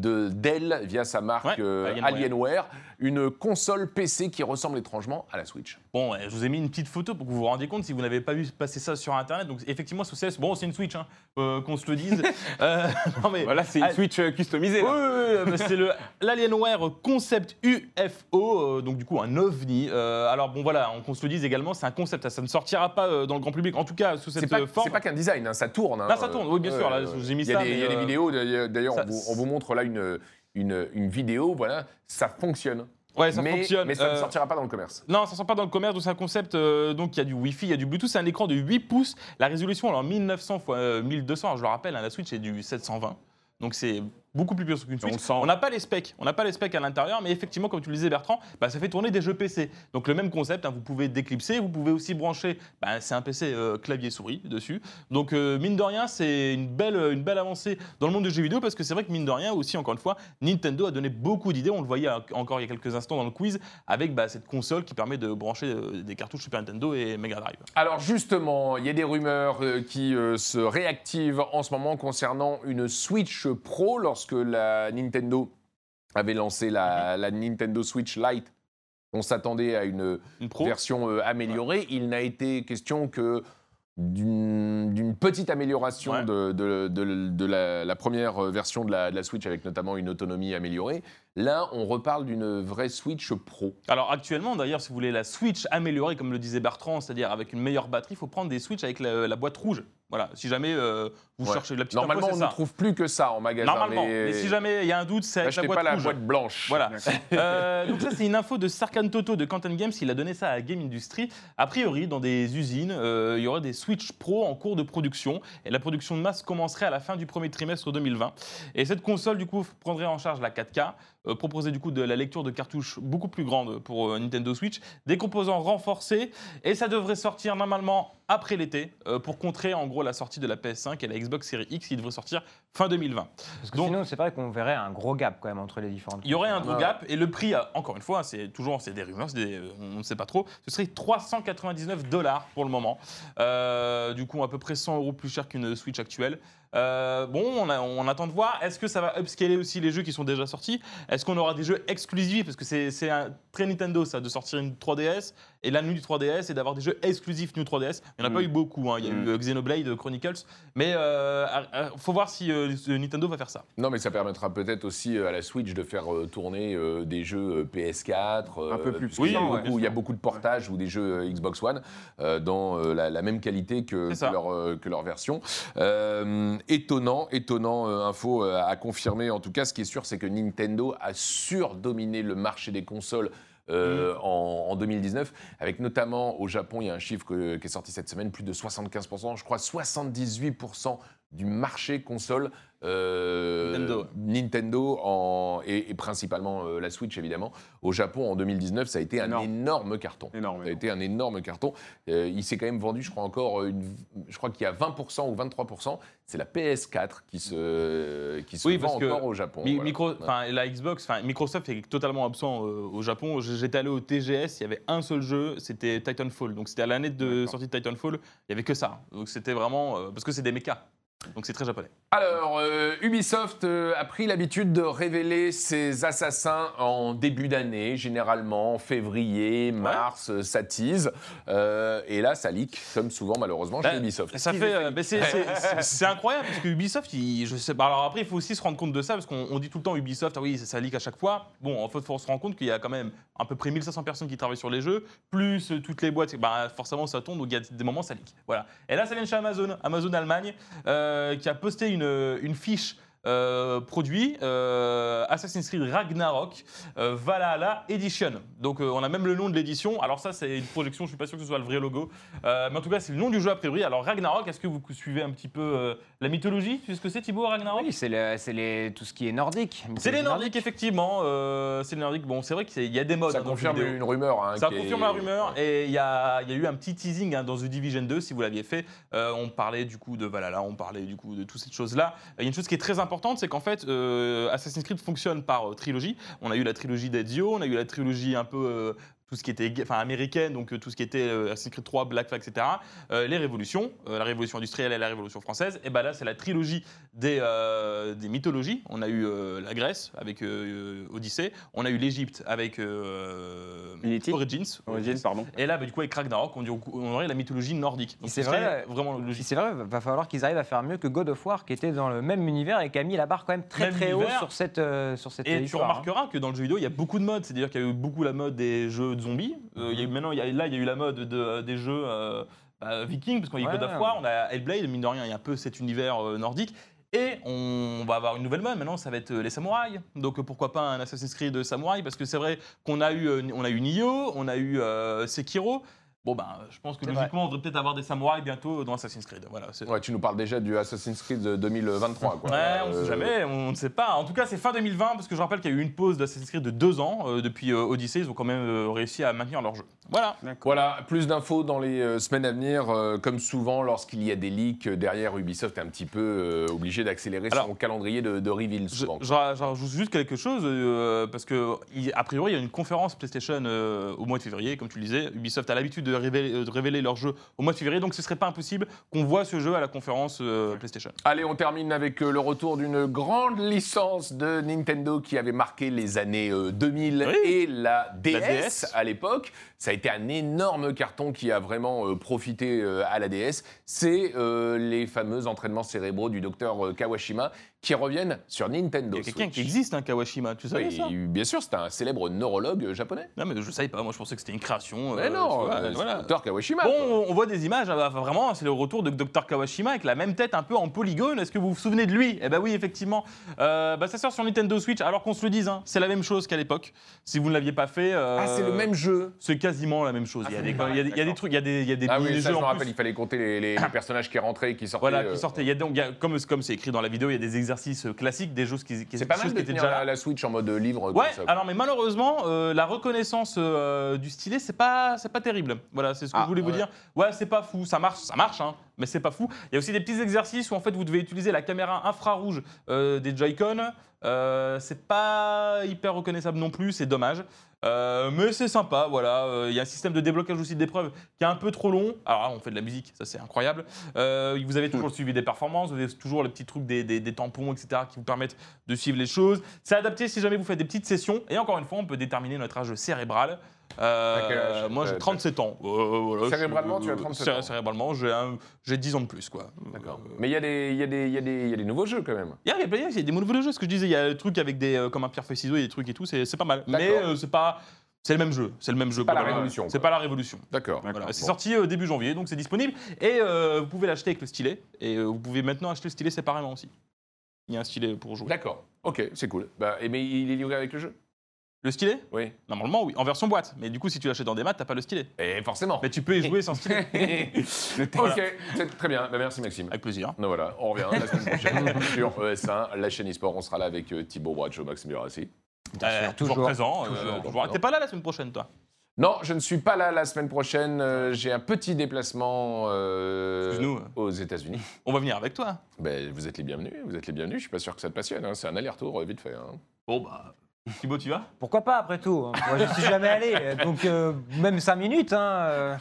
de Dell via sa marque Ouais, euh, Alienware. Alienware, une console PC qui ressemble étrangement à la Switch. Bon, je vous ai mis une petite photo pour que vous vous rendiez compte si vous n'avez pas vu passer ça sur Internet. Donc, effectivement, ce CES, bon, c'est une Switch, hein, euh, qu'on se le dise. [laughs] Euh, non, mais Voilà, c'est une Switch customisée. Oui, là. oui, c'est le [laughs] l'Alienware Concept UFO, donc du coup un ovni. Alors bon voilà, on qu'on se le dise également, c'est un concept, ça, ne sortira pas dans le grand public, en tout cas sous cette pas, forme. c'est pas qu'un design, hein, ça tourne. hein. Ah, ça tourne, oui, bien sûr, là, je vous ai mis il y a ça, Des, il y a des vidéos, d'ailleurs, on vous montre là une, une, une vidéo, voilà, ça fonctionne. Ouais, ça mais, fonctionne. Mais ça ne Euh, sortira pas dans le commerce. Non, ça sort pas dans le commerce, donc c'est un concept, euh, donc il y a du Wi-Fi, il y a du Bluetooth, c'est un écran de 8 pouces. La résolution, alors 1900 x 1200, alors, je le rappelle, hein, la Switch c'est du 720. Donc c'est beaucoup plus puissant qu'une Switch. On n'a pas les specs, on n'a pas les specs à l'intérieur, mais effectivement, comme tu le disais Bertrand, bah, ça fait tourner des jeux PC. Donc le même concept, hein, vous pouvez déclipser, vous pouvez aussi brancher, bah, c'est un PC euh, clavier souris dessus. Donc euh, mine de rien, c'est une belle, une belle avancée dans le monde du jeu vidéo parce que c'est vrai que mine de rien aussi, encore une fois, Nintendo a donné beaucoup d'idées. On le voyait encore il y a quelques instants dans le quiz avec bah, cette console qui permet de brancher euh, des cartouches Super Nintendo et Mega Drive. Alors justement, il y a des rumeurs qui euh, se réactivent en ce moment concernant une Switch Pro lorsque la Nintendo avait lancé la, Mhm. la Nintendo Switch Lite. On s'attendait à une version euh, améliorée. Il n'a été question que d'une petite amélioration Ouais. de, de- de- de la, la première version de la, de la Switch avec notamment une autonomie améliorée. Là, on reparle d'une vraie Switch Pro. Alors actuellement, d'ailleurs, si vous voulez la Switch améliorée, comme le disait Bertrand, c'est-à-dire avec une meilleure batterie, il faut prendre des Switch avec la, la boîte rouge. Voilà, si jamais euh, vous Ouais. cherchez la petite Normalement, info, on c'est ne ça. trouve plus que ça en magasin. Normalement, mais... si jamais il y a un doute, c'est avec la boîte pas la boîte blanche. Voilà. Euh, donc ça, c'est une info de Sarkan Toto de Quantum Games. Il a donné ça à Game Industry. A priori, dans des usines, euh, il y aurait des Switch Pro en cours de production. Et la production de masse commencerait à la fin du premier trimestre 2020. Et cette console, du coup, prendrait en charge la 4K, euh, proposer du coup de la lecture de cartouches beaucoup plus grande pour euh, Nintendo Switch, des composants renforcés. Et ça devrait sortir normalement après l'été euh, pour contrer en gros la sortie de la PS5 et la Xbox Series X qui devrait sortir fin 2020. Parce que Donc- sinon, c'est vrai qu'on verrait un gros gap quand même entre les différentes. Il y aurait un gros gap et le prix, euh, encore une fois, c'est toujours c'est des rumeurs, des- euh, on ne sait pas trop. Ce serait 399 dollars pour le moment. Euh, du coup, à peu près 100 euros plus cher qu'une Switch actuelle. Euh, bon, on, on attend de voir. Est-ce que ça va upscaler aussi les jeux qui sont déjà sortis? Est-ce qu'on aura des jeux exclusifs? Parce que c'est très Nintendo ça, de sortir une 3DS et la nuit du 3DS et d'avoir des jeux exclusifs New 3DS. Il n'y en a Mm. pas eu beaucoup. hein. Il y a Mm. eu euh, Xenoblade Chronicles. Mais il faut voir si euh, Nintendo va faire ça. Non, mais ça permettra peut-être aussi euh, à la Switch de faire euh, tourner euh, des jeux euh, PS4. euh, Un peu plus parce qu'il y a beaucoup-. Il y a beaucoup de portages ou des jeux euh, Xbox One euh, dans euh, la, la même qualité que, leur, euh, que leur version. Euh, étonnant, étonnant euh, info euh, à confirmer. En tout cas, ce qui est sûr, c'est que Nintendo a surdominé le marché des consoles. Euh, Mm. en, en 2019, avec notamment au Japon, il y a un chiffre que- qui est sorti cette semaine, plus de 75%, je crois 78% du marché console euh, Nintendo. Nintendo en, et, et principalement euh, la Switch évidemment. Au Japon en 2019, ça a été un Énorme. énorme carton. Énorme. Ça a été un énorme carton. Euh, il s'est quand même vendu, je crois encore, une, je crois qu'il y a 20% ou 23%. C'est la PS4 qui se, qui se Oui, vend encore au Japon. Mi- voilà. micro, Ouais. la Xbox, Microsoft est totalement absent au Japon. J'étais allé au TGS, il y avait un seul jeu, c'était Titanfall. Donc c'était à l'année de sortie de Titanfall, il y avait que ça. Donc c'était vraiment parce que c'est des mechas. Donc c'est très japonais. Alors, euh, Ubisoft euh, a pris l'habitude de révéler ses assassins en début d'année, généralement en février, mars, euh, ça tease. Euh, et là, ça leak, comme souvent malheureusement chez Bah, Ubisoft. Ça fait, euh, bah, c'est- c'est- [laughs] c'est c'est incroyable parce que Ubisoft, il- je sais. Alors après, il faut aussi se rendre compte de ça parce qu'on on dit tout le temps Ubisoft, ah oui, ça, ça leak à chaque fois. Bon, en fait, il faut se rendre compte qu'il y a quand même à peu près 1500 personnes qui travaillent sur les jeux, plus toutes les boîtes. Bah, forcément, ça tombe, donc il y a des moments, ça leak. Voilà. Et là, ça vient de chez Amazon, Amazon Allemagne, euh, qui a posté une, une fiche. Euh, produit euh, Assassin's Creed Ragnarok euh, Valhalla Edition. Donc euh, on a même le nom de l'édition. Alors ça c'est une projection, je suis pas sûr que ce soit le vrai logo. Euh, mais en tout cas c'est le nom du jeu a priori. Alors Ragnarok, est-ce que vous suivez un petit peu euh, la mythologie? Tu sais ce que c'est Thibaut Ragnarok? Oui, c'est le- c'est les- tout ce qui est nordique. C'est les Nordiques effectivement. euh, c'est les Nordiques. Bon c'est vrai qu'il y a des modes. ça hein, confirme une rumeur. hein, Ça est- confirme la rumeur et il y a, il y a eu un petit teasing hein, dans The Division 2 si vous l'aviez fait. Euh, on parlait du coup de Valhalla, on parlait du coup de toutes ces choses-là. Il y a une chose qui est très importante, c'est qu'en fait euh, Assassin's Creed fonctionne par euh, trilogie. On a eu la trilogie d'Ezio, on a eu la trilogie un peu euh, tout ce qui était enfin, américaine, donc euh, tout ce qui était euh, Assassin's Creed 3, Black Flag, etc. Euh, les révolutions, la révolution industrielle et la révolution française. Et ben là, c'est la trilogie des, des mythologies. On a eu la Grèce avec Odyssée, on a eu l'Égypte avec Origins. Origins, pardon. Et là, bah, du coup, avec Ragnarok, on, aurait la mythologie nordique. C'est vrai, vraiment logique. c'est vrai, va falloir qu'ils arrivent à faire mieux que God of War, qui était dans le même univers et qui a mis la barre quand même très très haut sur cette, sur cette Et tu hein. remarqueras que dans le jeu vidéo, il y a beaucoup de modes. C'est-à-dire qu'il y a eu beaucoup la mode des jeux de zombies. Euh, il y a eu, maintenant, y a, là, il y a eu la mode de- des jeux euh, bah, vikings, parce qu'on y a Ouais. God of War, on a Hellblade, mine de rien, il y a un peu cet univers euh, nordique. Et on va avoir une nouvelle mode maintenant, ça va être les samouraïs. Donc pourquoi pas un Assassin's Creed de samouraï? Parce que c'est vrai qu'on a eu, on a eu Nioh, on a eu Sekiro. Bon ben, je pense que logiquement, on devrait peut-être avoir des samouraïs bientôt dans Assassin's Creed. Voilà, Ouais, tu nous parles déjà du Assassin's Creed 2023. Quoi. Ouais, on Euh, sait jamais, on ne sait pas. En tout cas, c'est fin 2020, parce que je rappelle qu'il y a eu une pause d'Assassin's Creed de deux ans. euh, depuis euh, Odyssey, ils ont quand même euh, réussi à maintenir leur jeu. Voilà. Voilà, plus d'infos dans les euh, semaines à venir. Euh, comme souvent, lorsqu'il y a des leaks euh, derrière, Ubisoft est un petit peu euh, obligé d'accélérer son calendrier de, de reveal Je, souvent. je ra- je rajoute juste quelque chose, euh, parce que il- a priori, il y a une conférence PlayStation euh, au mois de février, comme tu le disais. Ubisoft a l'habitude de révéler, euh, de révéler leur jeu au mois de février, donc ce serait pas impossible qu'on voit ce jeu à la conférence euh, PlayStation. Allez, on termine avec euh, le retour d'une grande licence de Nintendo qui avait marqué les années euh, 2000 Oui. et la DS, DS. à l'époque. Ça a été un énorme carton qui a vraiment profité à la DS. C'est euh, les fameux entraînements cérébraux du docteur Kawashima qui reviennent sur Nintendo Il y a quelqu'un qui existe, hein, Kawashima, tu savais Oui, ça? bien sûr, c'est un célèbre neurologue euh, japonais. Non, mais je savais pas, moi je pensais que c'était une création. Mais euh, non, tu vois, euh, c'est voilà. docteur Kawashima. quoi. Bon, on voit des images, hein, enfin, vraiment, c'est le retour de Dr Kawashima avec la même tête un peu en polygone. Est-ce que vous vous souvenez de lui? Eh ben oui, effectivement. Euh, bah, ça sort sur Nintendo Switch, alors qu'on se le dise, hein, c'est la même chose qu'à l'époque. Si vous ne l'aviez pas fait. euh, Ah, c'est le même jeu. C'est quasiment la même chose. Ah, il, y a des, pareil, il, y a des, il y a des d'accord. trucs, il y a des, il y a des Ah oui, ça, je mini-jeux me rappelle, il fallait compter les, personnages qui rentraient et qui sortaient. Voilà, euh, qui sortaient. Il y a donc, il y a- comme comme c'est écrit dans la vidéo, il y a des exercices euh, classiques, des choses qui, qui, C'est pas mal de tenir déjà la, Switch en mode livre. Ouais, ça. alors mais malheureusement, euh, la reconnaissance euh, du stylet, c'est pas, c'est pas terrible. Voilà, c'est ce que Ah, je voulais vous ouais. dire. Ouais, c'est pas fou, ça marche, ça marche, hein, mais c'est pas fou. Il y a aussi des petits exercices où en fait vous devez utiliser la caméra infrarouge euh, des Joy-Con. Euh, c'est pas hyper reconnaissable non plus, c'est dommage. Euh, mais c'est sympa, voilà. Euh, Il y a un système de déblocage aussi d'épreuves qui est un peu trop long. Alors on fait de la musique, ça c'est incroyable. Euh, vous avez toujours le suivi des performances, vous avez toujours les petits trucs des, tampons, etc., qui vous permettent de suivre les choses. C'est adapté si jamais vous faites des petites sessions. Et encore une fois, on peut déterminer notre âge cérebral. Euh, T'as quel âge moi, j'ai T'as- 37 ans. Euh, voilà, Cérébralement, je- tu as 37 céré- ans. Cérébralement, j'ai un- j'ai 10 ans de plus, quoi. D'accord. Euh, Mais il y, a des- il y, a des- il y, a des- il y a des nouveaux jeux quand même. il y a, il y il des nouveaux jeux, ce que je disais, il y a le truc avec des euh, comme un pierre feuille ciseaux et des trucs et tout, c'est c'est pas mal. Mais D'accord. euh, c'est pas c'est le même jeu, c'est le même jeu. pas la révolution, C'est quoi. pas la révolution. D'accord. Voilà, c'est sorti euh, début janvier, donc c'est disponible et euh, vous pouvez l'acheter avec le stylet et euh, vous pouvez maintenant acheter le stylet séparément aussi. Il y a un stylet pour jouer. D'accord. Ok, c'est cool. Bah, et mais il est livré avec le jeu? Le stylet Oui. Normalement oui, en version boîte. Mais du coup si tu l'achètes dans des maths, t'as pas le stylet. Et forcément. Mais tu peux y jouer sans stylet. [laughs] ok, c'est très bien. Bah, merci Maxime. avec plaisir. Donc voilà, on revient la semaine prochaine [laughs] sur ES1, la chaîne e-sport. On sera là avec euh, Thibaut Bracho, Maxime Durassi. Euh, toujours, toujours. présent. euh, Toujours, toujours. T'es pas là la semaine prochaine toi? Non, je ne suis pas là la semaine prochaine. Euh, J'ai un petit déplacement euh, aux États-Unis. On va venir avec toi. Ben, vous êtes les bienvenus. Vous êtes les bienvenus. Je suis pas sûr que ça te passionne. hein. C'est un aller-retour euh, vite fait. hein. Bon bah Thibaut tu vas? Pourquoi pas après tout? Hein. Moi, je suis jamais allé, donc euh, même 5 minutes. Hein, euh.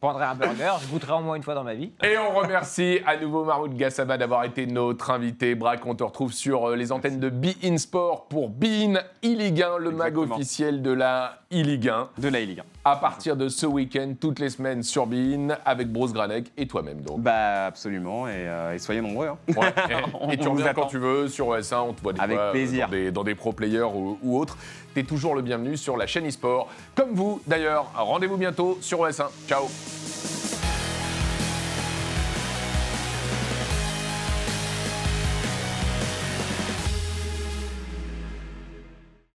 prendrai un burger, je goûterai au moins une fois dans ma vie. Et on remercie à nouveau Mahmoud Gassama d'avoir été notre invité. Braque, on te retrouve sur euh, les antennes de Be In Sport pour Be In 1, le mag officiel de la e-Ligue 1. De la Ligue 1. À partir de ce week-end, toutes les semaines sur Be In, avec Bruce Granek et toi-même donc. Bah absolument, et, euh, et soyez nombreux. hein. Ouais, et, [laughs] et tu reviens quand tu veux sur OS1, on te voit des Avec fois, euh, plaisir. dans des, dans des pro players ou, ou autres. T'es toujours le bienvenu sur la chaîne eSport. Comme vous d'ailleurs, rendez-vous bientôt sur OS1. Ciao